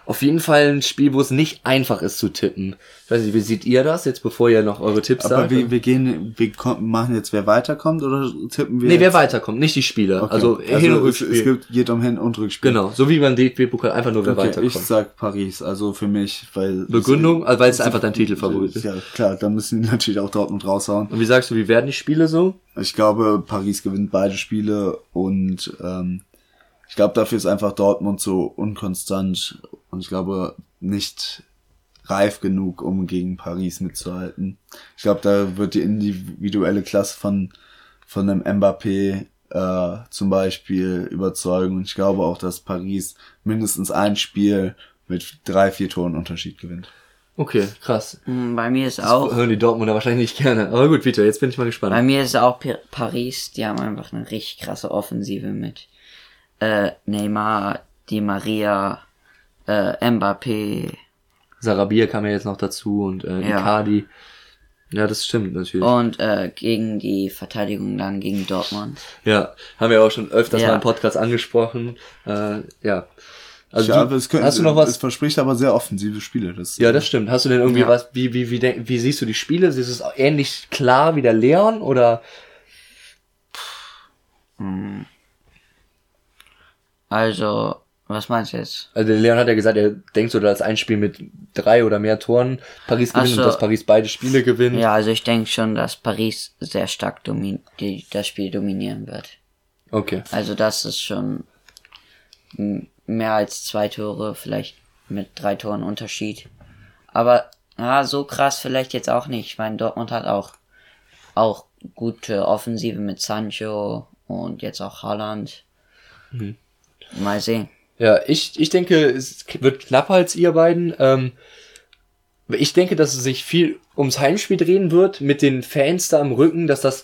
auf jeden Fall ein Spiel, wo es nicht einfach ist zu tippen. Ich weiß nicht, wie seht ihr das jetzt, bevor ihr noch eure Tipps Aber sagt? wir, wir gehen, wir machen jetzt, wer weiterkommt oder tippen wir? nee, wer jetzt? weiterkommt, nicht die Spiele. Okay. Also, Hin- und Rückspiel. es gibt, geht um Hin- und Rückspiel. genau, so wie beim DFB-Pokal, einfach nur wer Okay, ich weiterkommt. sag Paris, also für mich, weil. Begründung, also weil es einfach dein Titelfavorit ist. Ja, klar, da müssen die natürlich auch Dortmund raushauen. Und wie sagst du, wie werden die Spiele so? Ich glaube, Paris gewinnt beide Spiele und ähm, ich glaube, dafür ist einfach Dortmund so unkonstant und ich glaube nicht reif genug, um gegen Paris mitzuhalten. Ich glaube, da wird die individuelle Klasse von von einem Mbappé äh, zum Beispiel überzeugen und ich glaube auch, dass Paris mindestens ein Spiel mit drei, vier Toren Unterschied gewinnt. Okay, krass. Hm, Bei mir ist auch, Hören die Dortmunder wahrscheinlich nicht gerne. Aber gut, Vito, jetzt bin ich mal bei gespannt. mir ist auch Paris, die haben einfach eine richtig krasse Offensive mit äh, Neymar, Di Maria, äh, Mbappé Sarabia kam ja jetzt noch dazu und äh, Ja. Icardi. Ja, das stimmt natürlich. und äh, gegen die Verteidigung dann gegen Dortmund. Ja, haben wir auch schon öfters Ja. mal im Podcast angesprochen. Äh, ja. Also ja, du, es können, hast du noch Es was? verspricht aber sehr offensive Spiele. Das, Ja, das stimmt. Hast du denn irgendwie Ja. was, wie, wie, wie, denk, wie siehst du die Spiele? Siehst du es ähnlich klar wie der Leon oder? Also, was meinst du jetzt? Also Leon hat ja gesagt, er denkt so, dass ein Spiel mit drei oder mehr Toren Paris gewinnt so. und dass Paris beide Spiele gewinnt. Ja, also ich denke schon, dass Paris sehr stark domin die, das Spiel dominieren wird. Okay. Also das ist schon mehr als zwei Tore, vielleicht mit drei Toren Unterschied. Aber ja, so krass vielleicht jetzt auch nicht. Ich meine, Dortmund hat auch auch gute Offensive mit Sancho und jetzt auch Haaland. Mal sehen. Ja, ich, ich denke, es wird knapper als ihr beiden. Ähm, ich denke, dass es sich viel ums Heimspiel drehen wird, mit den Fans da im Rücken, dass das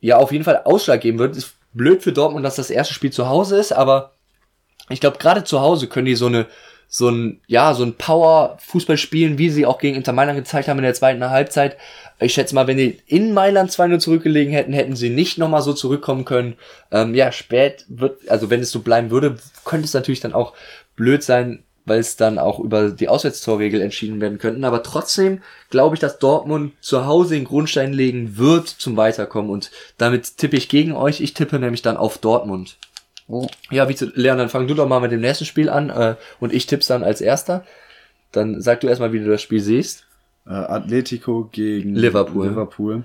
ja auf jeden Fall Ausschlag geben wird. Ist blöd für Dortmund, dass das erste Spiel zu Hause ist, aber ich glaube, gerade zu Hause können die so eine, so ein, ja, so ein Power-Fußball spielen, wie sie auch gegen Inter Mailand gezeigt haben in der zweiten Halbzeit. Ich schätze mal, wenn die in Mailand 2-0 zurückgelegen hätten, hätten sie nicht nochmal so zurückkommen können. Ähm, ja, spät wird, also wenn es so bleiben würde, könnte es natürlich dann auch blöd sein, weil es dann auch über die Auswärtstorregel entschieden werden könnten. Aber trotzdem glaube ich, dass Dortmund zu Hause den Grundstein legen wird zum Weiterkommen. Und damit tippe ich gegen euch. Ich tippe nämlich dann auf Dortmund. Oh, Ja, wie zu, Leon, dann fang du doch mal mit dem nächsten Spiel an äh, und ich tipp's dann als erster. Dann sag du erstmal, wie du das Spiel siehst. Äh, Atletico gegen Liverpool. Liverpool.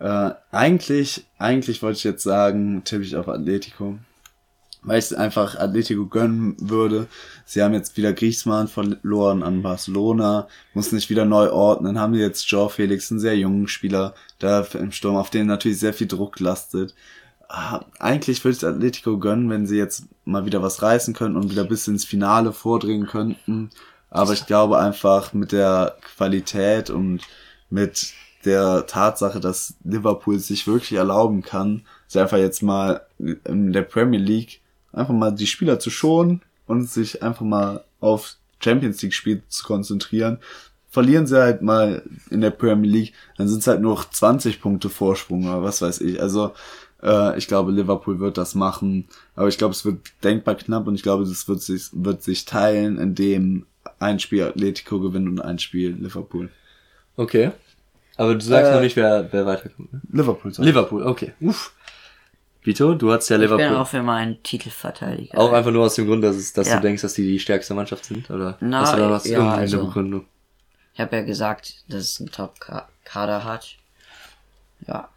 Äh, eigentlich, eigentlich wollte ich jetzt sagen, tippe ich auf Atletico. Weil ich es einfach Atletico gönnen würde. Sie haben jetzt wieder Griezmann verloren an Barcelona, mussten sich wieder neu ordnen, haben jetzt Joe Felix, einen sehr jungen Spieler, da im Sturm, auf den natürlich sehr viel Druck lastet. Eigentlich würde ich Atletico gönnen, wenn sie jetzt mal wieder was reißen könnten und wieder bis ins Finale vordringen könnten. Aber ich glaube einfach mit der Qualität und mit der Tatsache, dass Liverpool sich wirklich erlauben kann, sie einfach jetzt mal in der Premier League einfach mal die Spieler zu schonen und sich einfach mal auf Champions League Spiel zu konzentrieren. Verlieren sie halt mal in der Premier League, dann sind es halt nur noch 20 Punkte Vorsprung oder was weiß ich. Also äh, ich glaube, Liverpool wird das machen, aber ich glaube, es wird denkbar knapp und ich glaube, es wird sich, wird sich teilen, indem ein Spiel Atletico gewinnt und ein Spiel Liverpool. Okay. Aber du sagst Äh, noch nicht, wer, wer weiterkommt. Ne? Liverpool. ich. Liverpool, okay. Uff. Vito, du hast ja ich Liverpool. bin Auch, auch für meinen Titelverteidiger. einfach nur aus dem Grund, dass, es, dass Ja. du denkst, dass die die stärkste Mannschaft sind? Oder Na, hast du da was ja, irgendeine also- Begründung? Ich habe ja gesagt, dass es einen Top-Kader hat. Ja.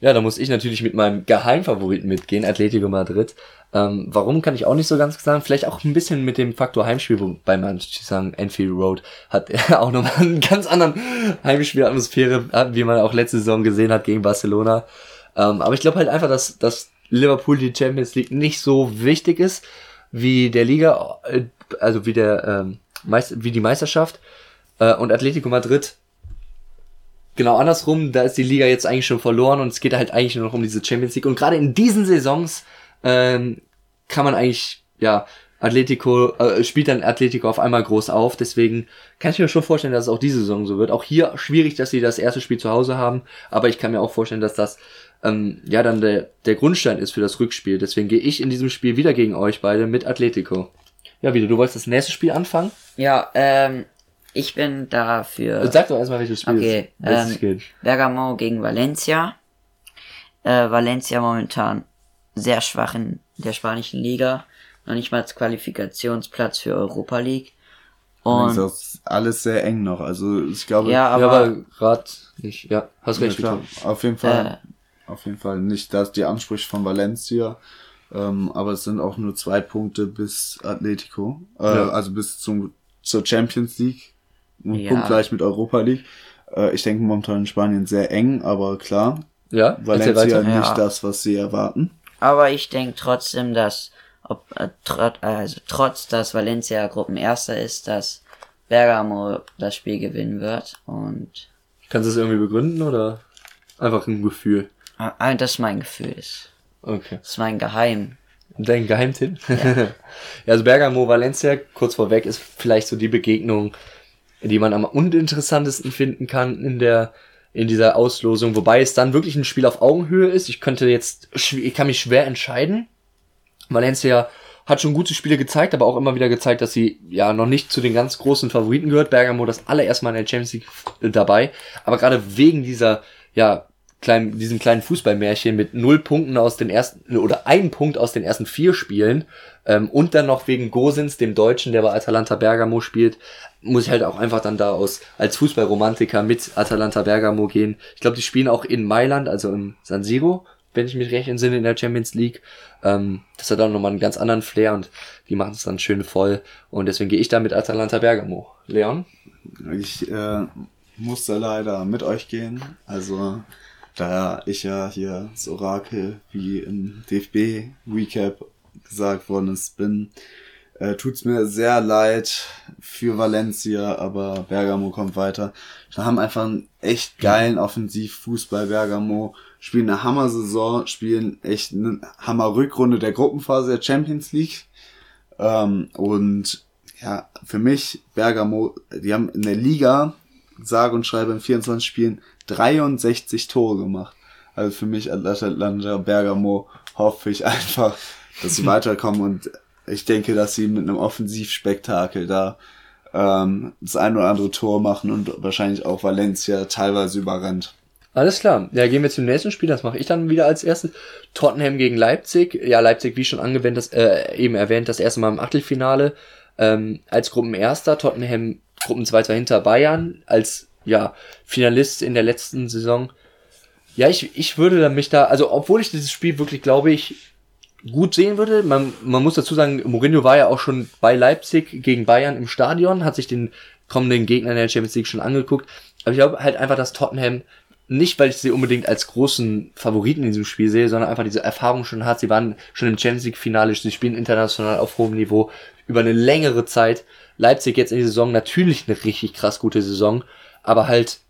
Ja, da muss ich natürlich mit meinem Geheimfavoriten mitgehen, Atletico Madrid. Ähm, warum kann ich auch nicht so ganz sagen. Vielleicht auch ein bisschen mit dem Faktor Heimspiel, wobei man sagen, Enfield Road hat auch nochmal einen ganz anderen Heimspielatmosphäre, wie man auch letzte Saison gesehen hat gegen Barcelona. Ähm, aber ich glaube halt einfach, dass, dass Liverpool die Champions League nicht so wichtig ist wie der Liga, äh, also wie der ähm, Meist wie die Meisterschaft. Äh, und Atletico Madrid genau andersrum, da ist die Liga jetzt eigentlich schon verloren und es geht halt eigentlich nur noch um diese Champions League. Und gerade in diesen Saisons ähm, kann man eigentlich, ja, Atletico, äh, spielt dann Atletico auf einmal groß auf. Deswegen kann ich mir schon vorstellen, dass es auch diese Saison so wird. Auch hier schwierig, dass sie das erste Spiel zu Hause haben, aber ich kann mir auch vorstellen, dass das ähm, ja dann der, der Grundstein ist für das Rückspiel. Deswegen gehe ich in diesem Spiel wieder gegen euch beide mit Atletico. Ja, wieder, du wolltest das nächste Spiel anfangen? Ja, ähm, ich bin dafür. Sag doch erstmal, welches Spiel Okay, es ähm, geht. Bergamo gegen Valencia. Äh, Valencia momentan sehr schwach in der spanischen Liga. Noch nicht mal als Qualifikationsplatz für Europa League. Und das ist alles sehr eng noch. Also ich glaube, ja, ja, aber, aber grad nicht. Ja, hast Ja, recht. klar, Victor. auf jeden Fall, auf jeden Fall nicht das die Ansprüche von Valencia, ähm, aber es sind auch nur zwei Punkte bis Atletico, äh, Ja. also bis zum zur Champions League Ja. punktgleich mit Europa League. Äh, ich denke momentan in Spanien sehr eng, aber klar, Ja, Valencia nicht Ja. das, was sie erwarten. aber ich denke trotzdem, dass ob, äh, trot, also trotz dass Valencia Gruppenerster ist, dass Bergamo das Spiel gewinnen wird. Und Kannst du es irgendwie begründen oder einfach ein Gefühl? äh, das ist mein Gefühl. Das Okay. ist mein Geheim. Dein Geheimtipp? Ja. also Bergamo Valencia, kurz vorweg, ist vielleicht so die Begegnung, die man am uninteressantesten finden kann in der in dieser Auslosung, wobei es dann wirklich ein Spiel auf Augenhöhe ist. Ich könnte jetzt, ich kann mich schwer entscheiden. Valencia hat schon gute Spiele gezeigt, aber auch immer wieder gezeigt, dass sie ja noch nicht zu den ganz großen Favoriten gehört. Bergamo das allererste Mal in der Champions League dabei, aber gerade wegen dieser ja kleinen, diesem kleinen Fußballmärchen mit null Punkten aus den ersten oder ein Punkt aus den ersten vier Spielen ähm, und dann noch wegen Gosens, dem Deutschen, der bei Atalanta Bergamo spielt, muss ich halt auch einfach dann da aus als Fußballromantiker mit Atalanta Bergamo gehen. Ich glaube, die spielen auch in Mailand, also im San Siro, wenn ich mich recht entsinne, in der Champions League. Ähm, das hat auch nochmal einen ganz anderen Flair und die machen es dann schön voll. Und deswegen gehe ich da mit Atalanta Bergamo. Leon? Ich äh, musste leider mit euch gehen. Also, da ich ja hier das Orakel, wie im DFB-Recap gesagt worden ist, bin, äh, tut's mir sehr leid für Valencia, aber Bergamo kommt weiter. Wir haben einfach einen echt geilen Offensivfußball Bergamo, spielen eine Hammer-Saison, spielen echt eine Hammer-Rückrunde der Gruppenphase der Champions League. Ähm, und ja, für mich, Bergamo, die haben in der Liga, sage und schreibe in 24 Spielen, 63 Tore gemacht. Also für mich, Atalanta Bergamo, hoffe ich einfach, dass sie weiterkommen und ich denke, dass sie mit einem Offensivspektakel da ähm, das ein oder andere Tor machen und wahrscheinlich auch Valencia teilweise überrennt. Alles klar. Ja, gehen wir zum nächsten Spiel. Das mache ich dann wieder als erstes. Tottenham gegen Leipzig. Ja, Leipzig, wie schon angewendet, das, äh, eben erwähnt, das erste Mal im Achtelfinale. Ähm, als Gruppenerster, Tottenham Gruppenzweiter hinter Bayern, als ja, Finalist in der letzten Saison. Ja, ich, ich würde mich da, also obwohl ich dieses Spiel wirklich, glaube ich, gut sehen würde. Man, man muss dazu sagen, Mourinho war ja auch schon bei Leipzig gegen Bayern im Stadion, hat sich den kommenden Gegner in der Champions League schon angeguckt. Aber ich glaube halt einfach, dass Tottenham nicht, weil ich sie unbedingt als großen Favoriten in diesem Spiel sehe, sondern einfach diese Erfahrung schon hat. Sie waren schon im Champions League Finale, sie spielen international auf hohem Niveau über eine längere Zeit. Leipzig jetzt in die Saison natürlich eine richtig krass gute Saison, aber halt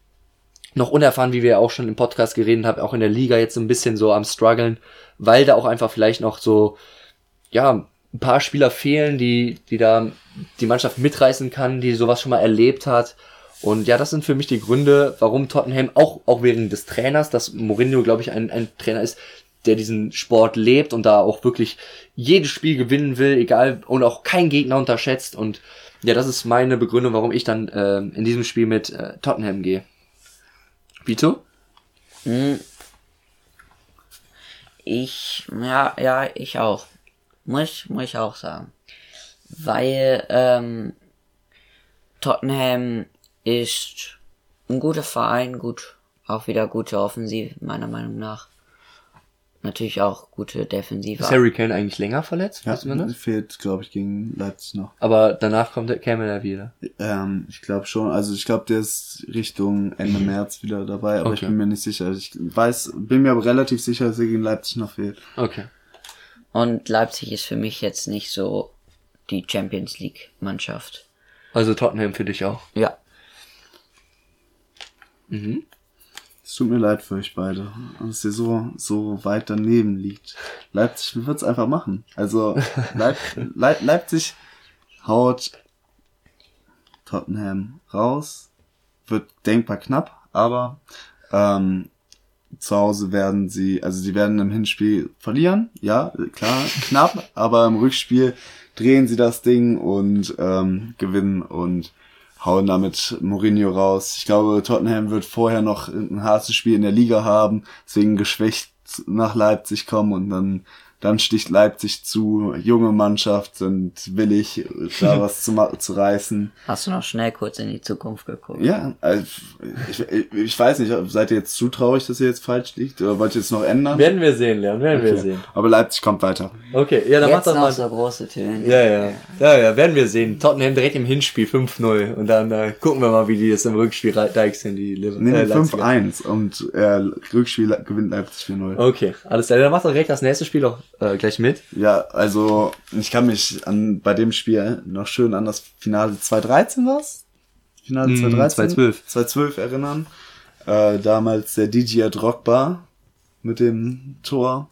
noch unerfahren, wie wir ja auch schon im Podcast geredet haben, auch in der Liga jetzt so ein bisschen so am struggeln, weil da auch einfach vielleicht noch so, ja, ein paar Spieler fehlen, die, die da die Mannschaft mitreißen kann, die sowas schon mal erlebt hat. Und ja, das sind für mich die Gründe, warum Tottenham auch, auch wegen des Trainers, dass Mourinho, glaube ich, ein, ein Trainer ist, der diesen Sport lebt und da auch wirklich jedes Spiel gewinnen will, egal, und auch kein Gegner unterschätzt. Und ja, das ist meine Begründung, warum ich dann äh, in diesem Spiel mit äh, Tottenham gehe. Vito? Hm. Ich, ja, ja, ich auch. Muss, muss ich auch sagen. Weil, ähm, Tottenham ist ein guter Verein, gut, auch wieder gute Offensive, meiner Meinung nach. Natürlich auch gute Defensive. Ist Harry Kane eigentlich länger verletzt? Ja, wir das? fehlt, glaube ich, gegen Leipzig noch. Aber danach kommt der, käme er wieder. Ähm, ich glaube schon. Also ich glaube, der ist Richtung Ende März wieder dabei, aber ich Okay. bin mir nicht sicher. Ich weiß, bin mir aber relativ sicher, dass er gegen Leipzig noch fehlt. Okay. Und Leipzig ist für mich jetzt nicht so die Champions League Mannschaft. Also Tottenham für dich auch. Ja. Es tut mir leid für euch beide, dass ihr so, so weit daneben liegt. Leipzig wird's einfach machen. Also Leip Leip Leipzig haut Tottenham raus. Wird denkbar knapp, aber ähm, zu Hause werden sie, also sie werden im Hinspiel verlieren, ja, klar, knapp, aber im Rückspiel drehen sie das Ding und ähm, gewinnen und hauen damit Mourinho raus. Ich glaube, Tottenham wird vorher noch ein hartes Spiel in der Liga haben, deswegen geschwächt nach Leipzig kommen und dann dann sticht Leipzig zu, junge Mannschaft, sind willig, da was zu, zu reißen. Hast du noch schnell kurz in die Zukunft geguckt? Ja, also ich, ich weiß nicht, seid ihr jetzt zu traurig, dass ihr jetzt falsch liegt, oder wollt ihr es noch ändern? Werden wir sehen, Leon, werden okay. wir sehen. Aber Leipzig kommt weiter. Okay, ja, dann jetzt macht das mal. so große Töne. Ja, ja, ja, ja, werden wir sehen. Tottenham direkt im Hinspiel 5-0 und dann äh, gucken wir mal, wie die das im Rückspiel deichseln, die Liverpool. Nee, äh, 5-1 und äh, Rückspiel gewinnt Leipzig 4-0. Okay, alles klar. Dann macht doch direkt das nächste Spiel auch äh, gleich mit. Ja, also ich kann mich an bei dem Spiel noch schön an das Finale 2013 was? Finale mm, 2013? 2012. 2012 erinnern. Äh, damals der DJ Drogba mit dem Tor.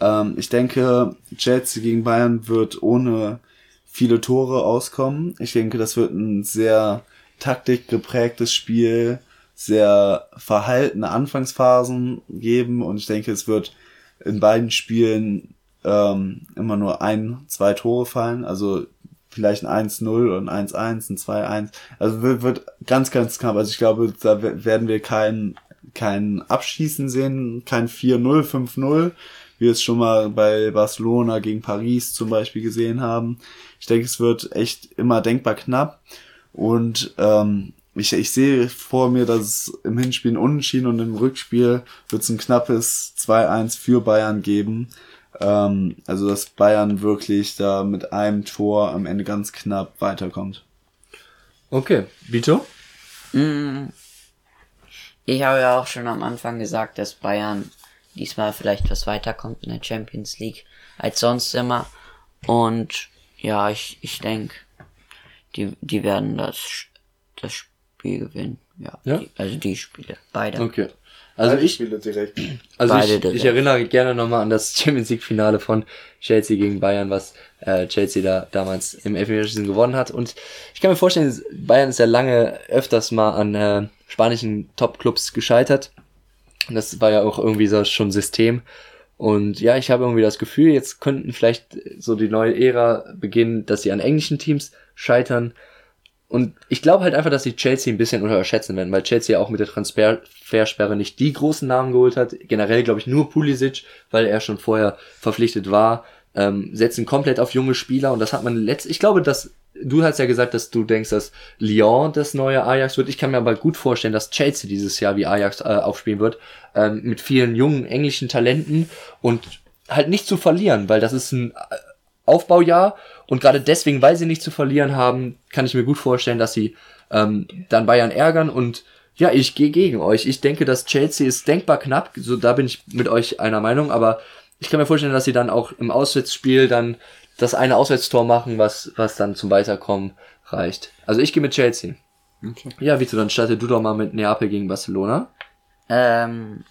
Ähm, ich denke, Chelsea gegen Bayern wird ohne viele Tore auskommen. Ich denke, das wird ein sehr taktikgeprägtes Spiel, sehr verhaltene Anfangsphasen geben und ich denke, es wird in beiden Spielen ähm, immer nur ein, zwei Tore fallen, also vielleicht ein 1-0 und ein 1-1, ein 2-1. Also wird, wird ganz, ganz knapp. Also ich glaube, da werden wir kein, kein Abschießen sehen, kein 4-0, 5-0, wie wir es schon mal bei Barcelona gegen Paris zum Beispiel gesehen haben. Ich denke, es wird echt immer denkbar knapp. Und ähm, ich, ich sehe vor mir, dass es im Hinspiel ein Unentschieden und im Rückspiel wird es ein knappes 2-1 für Bayern geben. Ähm, also dass Bayern wirklich da mit einem Tor am Ende ganz knapp weiterkommt. Okay, Vito? Mm. Ich habe ja auch schon am Anfang gesagt, dass Bayern diesmal vielleicht was weiterkommt in der Champions League als sonst immer. Und ja, ich, ich denke, die, die werden das, das Spiel gewinnen. Ja, ja? Die, also die Spiele, beide. Okay. Also Beide ich, Spiele direkt. Also ich, direkt. ich erinnere gerne nochmal an das Champions League Finale von Chelsea gegen Bayern, was äh, Chelsea da damals im Elfmeterschießen gewonnen hat. Und ich kann mir vorstellen, Bayern ist ja lange öfters mal an äh, spanischen Top-Clubs gescheitert. Und das war ja auch irgendwie so schon System. Und ja, ich habe irgendwie das Gefühl, jetzt könnten vielleicht so die neue Ära beginnen, dass sie an englischen Teams scheitern. Und ich glaube halt einfach, dass sie Chelsea ein bisschen unterschätzen werden, weil Chelsea ja auch mit der Transfersperre nicht die großen Namen geholt hat. Generell glaube ich nur Pulisic, weil er schon vorher verpflichtet war. Ähm, setzen komplett auf junge Spieler und das hat man letzt. Ich glaube, dass du hast ja gesagt, dass du denkst, dass Lyon das neue Ajax wird. Ich kann mir aber gut vorstellen, dass Chelsea dieses Jahr wie Ajax äh, aufspielen wird ähm, mit vielen jungen englischen Talenten und halt nicht zu verlieren, weil das ist ein Aufbaujahr und gerade deswegen, weil sie nicht zu verlieren haben, kann ich mir gut vorstellen, dass sie ähm, dann Bayern ärgern und ja, ich gehe gegen euch. Ich denke, dass Chelsea ist denkbar knapp, so da bin ich mit euch einer Meinung, aber ich kann mir vorstellen, dass sie dann auch im Auswärtsspiel dann das eine Auswärtstor machen, was, was dann zum Weiterkommen reicht. Also ich gehe mit Chelsea. Okay. Ja, Vito, dann starte du doch mal mit Neapel gegen Barcelona. Ähm,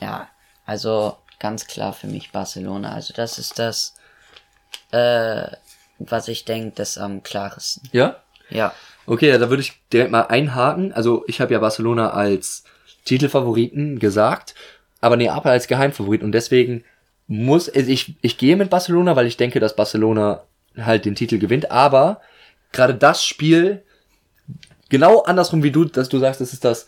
ja, also ganz klar für mich Barcelona. Also das ist das äh, was ich denke, das am klarsten. Ja? Ja. Okay, ja, da würde ich direkt mal einhaken. Also ich habe ja Barcelona als Titelfavoriten gesagt, aber Neapel als Geheimfavorit und deswegen muss also ich ich gehe mit Barcelona, weil ich denke, dass Barcelona halt den Titel gewinnt, aber gerade das Spiel genau andersrum wie du, dass du sagst, das ist das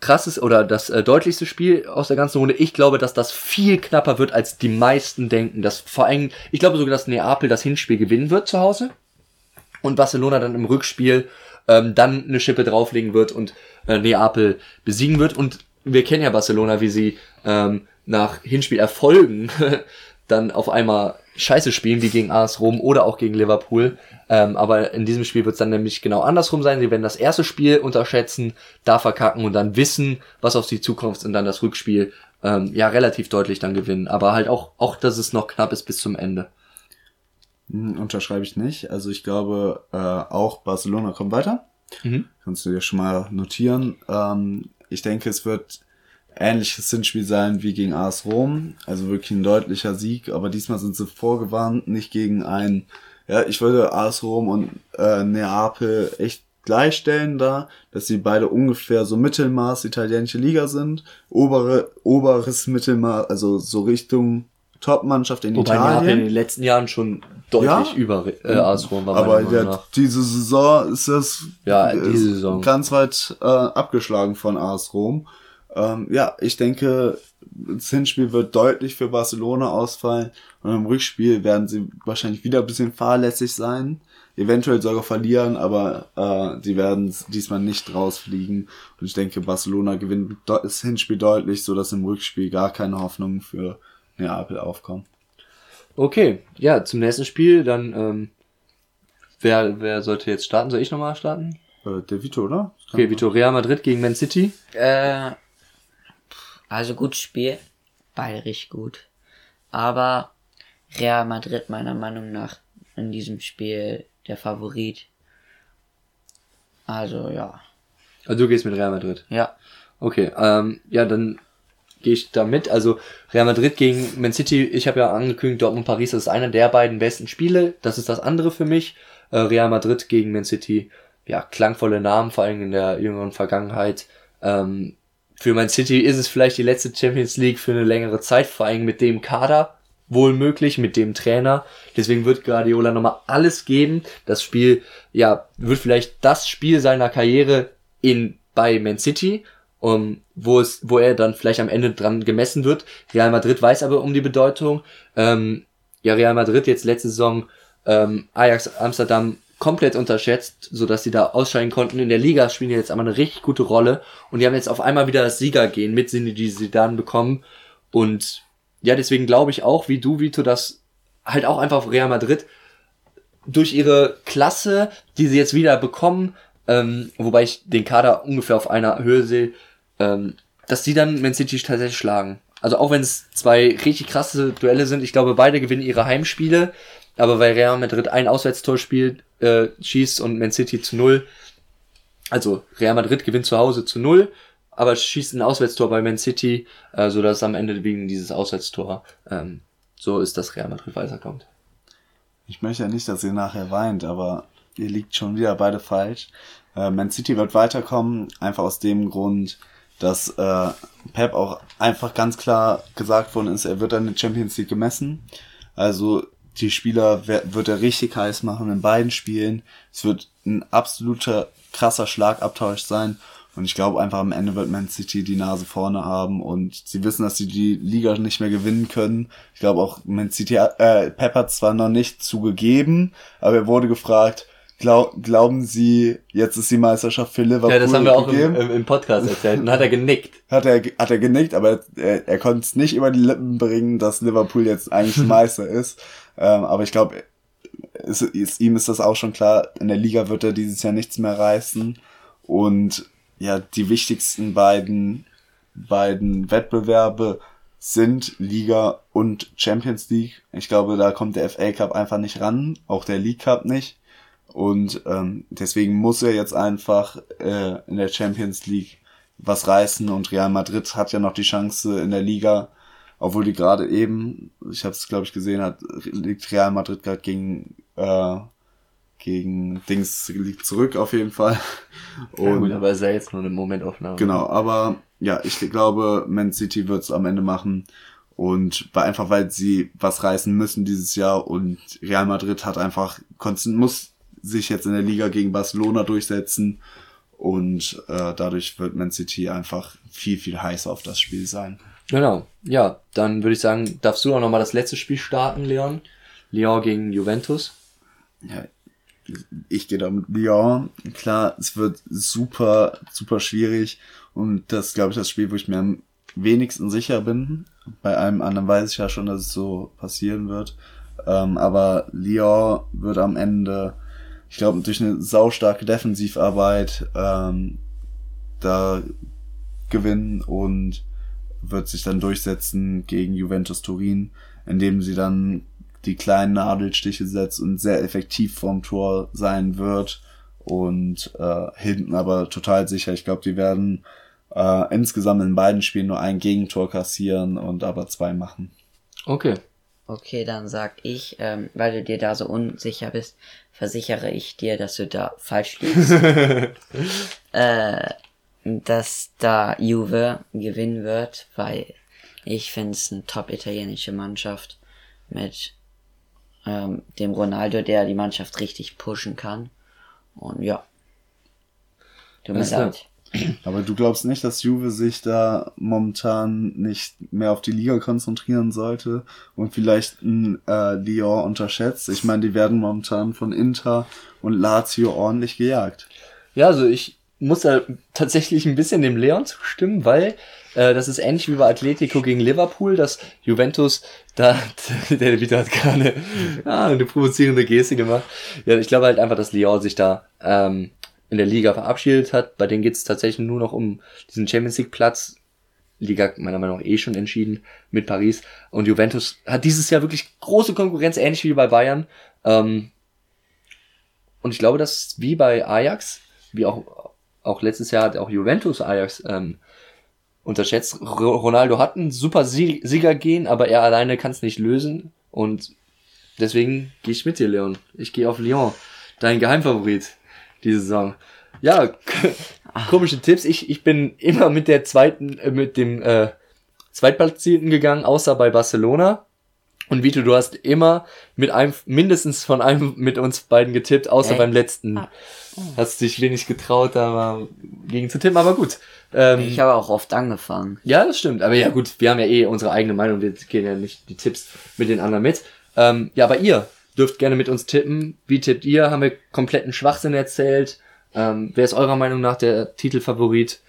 krasses oder das äh, deutlichste Spiel aus der ganzen Runde. Ich glaube, dass das viel knapper wird, als die meisten denken. Dass vor allem, ich glaube sogar, dass Neapel das Hinspiel gewinnen wird zu Hause und Barcelona dann im Rückspiel ähm, dann eine Schippe drauflegen wird und äh, Neapel besiegen wird. Und wir kennen ja Barcelona, wie sie ähm, nach Hinspielerfolgen dann auf einmal scheiße spielen, wie gegen AS Rom oder auch gegen Liverpool. Ähm, aber in diesem Spiel wird es dann nämlich genau andersrum sein. Sie werden das erste Spiel unterschätzen, da verkacken und dann wissen, was auf sie zukommt und dann das Rückspiel ähm, ja relativ deutlich dann gewinnen. Aber halt auch, auch, dass es noch knapp ist bis zum Ende. Hm, unterschreibe ich nicht. Also ich glaube, äh, auch Barcelona kommt weiter. Mhm. Kannst du dir schon mal notieren. Ähm, ich denke, es wird ähnliches Hinspiel sein wie gegen AS Rom. Also wirklich ein deutlicher Sieg, aber diesmal sind sie vorgewarnt, nicht gegen ein, ja, ich würde AS Rom und äh, Neapel echt gleichstellen da, dass sie beide ungefähr so Mittelmaß italienische Liga sind. Obere, oberes Mittelmaß, also so Richtung Top-Mannschaft in Wobei Neapel in Italien. den letzten Jahren schon deutlich Ja. über äh, AS Rom war. Aber nach. diese Saison ist das Ja, diese Saison. ganz weit äh, abgeschlagen von AS Rom. Ähm, ja, ich denke, das Hinspiel wird deutlich für Barcelona ausfallen und im Rückspiel werden sie wahrscheinlich wieder ein bisschen fahrlässig sein, eventuell sogar verlieren, aber äh, die werden diesmal nicht rausfliegen und ich denke, Barcelona gewinnt das Hinspiel deutlich, so dass im Rückspiel gar keine Hoffnungen für Neapel aufkommen. Okay, ja, zum nächsten Spiel, dann, ähm, wer, wer sollte jetzt starten? Soll ich nochmal starten? Äh, der Vito, oder? Okay, Vito, Real Madrid gegen Man City. Äh, also gutes Spiel. Beide richtig gut. Aber Real Madrid meiner Meinung nach in diesem Spiel der Favorit. Also ja. Also du gehst mit Real Madrid. Ja. Okay, ähm, ja, dann gehe ich da mit. Also Real Madrid gegen Man City, ich habe ja angekündigt, Dortmund Paris das ist einer der beiden besten Spiele. Das ist das andere für mich. Äh, Real Madrid gegen Man City, ja, klangvolle Namen, vor allem in der jüngeren Vergangenheit. Ähm, für Man City ist es vielleicht die letzte Champions League für eine längere Zeit, vor allem mit dem Kader, wohl möglich, mit dem Trainer. Deswegen wird Guardiola nochmal alles geben. Das Spiel, ja, wird vielleicht das Spiel seiner Karriere in, bei Man City, um, wo es, wo er dann vielleicht am Ende dran gemessen wird. Real Madrid weiß aber um die Bedeutung. Ähm, ja, Real Madrid jetzt letzte Saison ähm, Ajax Amsterdam komplett unterschätzt, so dass sie da ausscheiden konnten. In der Liga spielen die jetzt aber eine richtig gute Rolle und die haben jetzt auf einmal wieder das Siegergehen mit Sinne, die sie dann bekommen und ja, deswegen glaube ich auch, wie du, Vito, dass halt auch einfach Real Madrid durch ihre Klasse, die sie jetzt wieder bekommen, ähm, wobei ich den Kader ungefähr auf einer Höhe sehe, ähm, dass die dann Man City tatsächlich schlagen. Also auch wenn es zwei richtig krasse Duelle sind, ich glaube, beide gewinnen ihre Heimspiele, aber weil Real Madrid ein Auswärtstor spielt, äh, schießt und Man City zu null, also Real Madrid gewinnt zu Hause zu null, aber schießt ein Auswärtstor bei Man City, äh, so dass am Ende wegen dieses Auswärtstor ähm, so ist, dass Real Madrid weiterkommt. Ich möchte ja nicht, dass ihr nachher weint, aber ihr liegt schon wieder beide falsch. Äh, Man City wird weiterkommen, einfach aus dem Grund, dass äh, Pep auch einfach ganz klar gesagt worden ist, er wird an der Champions League gemessen. Also die Spieler wird er richtig heiß machen in beiden Spielen. Es wird ein absoluter krasser Schlagabtausch sein. Und ich glaube einfach am Ende wird Man City die Nase vorne haben und sie wissen, dass sie die Liga nicht mehr gewinnen können. Ich glaube auch Man City, äh, Pep hat zwar noch nicht zugegeben, aber er wurde gefragt, glaub, glauben Sie, jetzt ist die Meisterschaft für Liverpool Ja, das haben wir auch im, im, im Podcast erzählt und hat er genickt. hat er, hat er genickt, aber er, er konnte es nicht über die Lippen bringen, dass Liverpool jetzt eigentlich Meister ist. Ähm, aber ich glaube, es, ist, ihm ist das auch schon klar, in der Liga wird er dieses Jahr nichts mehr reißen. Und ja, die wichtigsten beiden, beiden Wettbewerbe sind Liga und Champions League. Ich glaube, da kommt der FA Cup einfach nicht ran, auch der League Cup nicht. Und ähm, deswegen muss er jetzt einfach äh, in der Champions League was reißen und Real Madrid hat ja noch die Chance in der Liga, obwohl die gerade eben, ich habe es glaube ich gesehen, hat liegt Real Madrid gerade gegen äh, gegen Dings liegt zurück auf jeden Fall. Ja, Und gut, aber ist ja jetzt nur eine Momentaufnahme. Genau, aber ja, ich glaube, Man City wird es am Ende machen. Und weil, einfach weil sie was reißen müssen dieses Jahr und Real Madrid hat einfach konstant, muss sich jetzt in der Liga gegen Barcelona durchsetzen. Und äh, dadurch wird Man City einfach viel, viel heißer auf das Spiel sein. Genau. Ja, dann würde ich sagen, darfst du auch nochmal das letzte Spiel starten, Leon. Leon gegen Juventus. Ja, ich gehe da mit Lyon. Klar, es wird super, super schwierig. Und das ist, glaube ich, das Spiel, wo ich mir am wenigsten sicher bin. Bei allem anderen weiß ich ja schon, dass es so passieren wird. Ähm, aber Lyon wird am Ende, ich glaube, durch eine saustarke Defensivarbeit ähm, da gewinnen und wird sich dann durchsetzen gegen Juventus Turin, indem sie dann die kleinen Nadelstiche setzt und sehr effektiv vorm Tor sein wird und äh, hinten aber total sicher. Ich glaube, die werden äh, insgesamt in beiden Spielen nur ein Gegentor kassieren und aber zwei machen. Okay. Okay, dann sag ich, ähm, weil du dir da so unsicher bist, versichere ich dir, dass du da falsch liegst. äh, dass da Juve gewinnen wird, weil ich finde es eine top italienische Mannschaft mit ähm, dem Ronaldo, der die Mannschaft richtig pushen kann. Und ja. Alles klar. leid. Aber du glaubst nicht, dass Juve sich da momentan nicht mehr auf die Liga konzentrieren sollte und vielleicht ein äh, Lyon unterschätzt? Ich meine, die werden momentan von Inter und Lazio ordentlich gejagt. Ja, also ich muss da tatsächlich ein bisschen dem Leon zustimmen, weil äh, das ist ähnlich wie bei Atletico gegen Liverpool, dass Juventus da, der Vito hat gerade ah, eine provozierende Geste gemacht. Ja, ich glaube halt einfach, dass Lyon sich da ähm, in der Liga verabschiedet hat. Bei denen geht es tatsächlich nur noch um diesen Champions League Platz. Liga meiner Meinung nach eh schon entschieden mit Paris. Und Juventus hat dieses Jahr wirklich große Konkurrenz, ähnlich wie bei Bayern. Ähm, und ich glaube, dass wie bei Ajax, wie auch, auch letztes Jahr hat auch Juventus Ajax ähm, unterschätzt. Ro- Ronaldo hat einen super Sie Sieger gehen, aber er alleine kann es nicht lösen. Und deswegen gehe ich mit dir, Leon. Ich gehe auf Lyon. Dein Geheimfavorit diese Saison. Ja, komische Tipps. Ich, ich bin immer mit der zweiten, äh, mit dem äh, Zweitplatzierten gegangen, außer bei Barcelona. Und Vito, du hast immer mit einem, mindestens von einem mit uns beiden getippt, außer Echt? beim letzten. Ah. Hast dich wenig getraut, da mal gegen zu tippen, aber gut. Ähm, Ich habe auch oft angefangen. ja, das stimmt. Aber ja, gut, wir haben ja eh unsere eigene Meinung. Wir gehen ja nicht die Tipps mit den anderen mit. Ähm, ja, aber ihr dürft gerne mit uns tippen. Wie tippt ihr? Haben wir kompletten Schwachsinn erzählt? Ähm, wer ist eurer Meinung nach der Titelfavorit?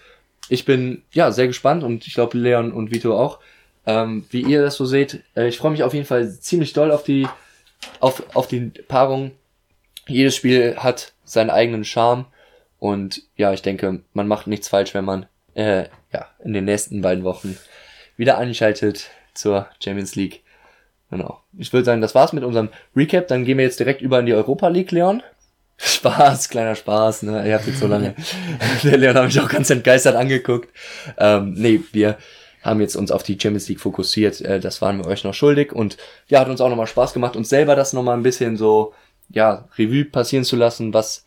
Ich bin ja sehr gespannt und ich glaube Leon und Vito auch, ähm, wie ihr das so seht. Äh, ich freue mich auf jeden Fall ziemlich doll auf die auf, auf die Paarung. Jedes Spiel hat seinen eigenen Charme und ja, ich denke, man macht nichts falsch, wenn man äh, ja in den nächsten beiden Wochen wieder einschaltet zur Champions League. Genau. Ich würde sagen, das war's mit unserem Recap. Dann gehen wir jetzt direkt über in die Europa League, Leon. Spaß, kleiner Spaß, ne? Ihr habt jetzt so lange. Der Leon hat mich auch ganz entgeistert angeguckt. Ähm, nee, wir haben jetzt uns auf die Champions League fokussiert. Äh, das waren wir euch noch schuldig. Und ja, hat uns auch nochmal Spaß gemacht, uns selber das nochmal ein bisschen so, ja, Revue passieren zu lassen, was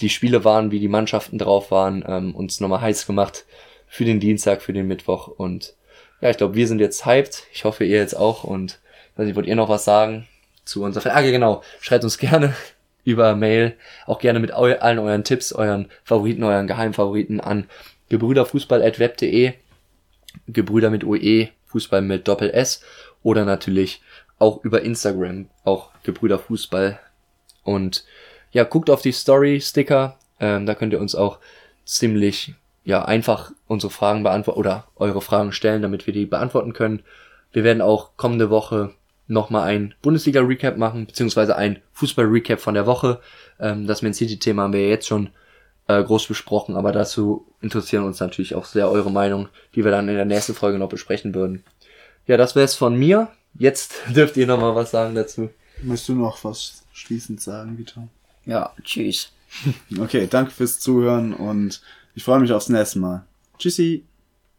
die Spiele waren, wie die Mannschaften drauf waren, ähm, uns nochmal heiß gemacht für den Dienstag, für den Mittwoch. Und ja, ich glaube, wir sind jetzt hyped. Ich hoffe, ihr jetzt auch. Und weiß nicht, wollt ihr noch was sagen zu unserer Frage? genau. Schreibt uns gerne über Mail, auch gerne mit eu allen euren Tipps, euren Favoriten, euren Geheimfavoriten an gebrüderfußball.web.de, Gebrüder mit UE, Fußball mit Doppel S oder natürlich auch über Instagram, auch Gebrüderfußball. Und ja, guckt auf die Story-Sticker, ähm, da könnt ihr uns auch ziemlich ja einfach unsere Fragen beantworten oder eure Fragen stellen, damit wir die beantworten können. Wir werden auch kommende Woche nochmal ein Bundesliga-Recap machen, beziehungsweise ein Fußball-Recap von der Woche. Ähm, das Man City-Thema haben wir jetzt schon äh, groß besprochen, aber dazu interessieren uns natürlich auch sehr eure Meinung, die wir dann in der nächsten Folge noch besprechen würden. Ja, das wäre es von mir. Jetzt dürft ihr nochmal was sagen dazu. Möchtest du noch was schließend sagen, Vito? Ja, tschüss. Okay, danke fürs Zuhören und ich freue mich aufs nächste Mal. Tschüssi.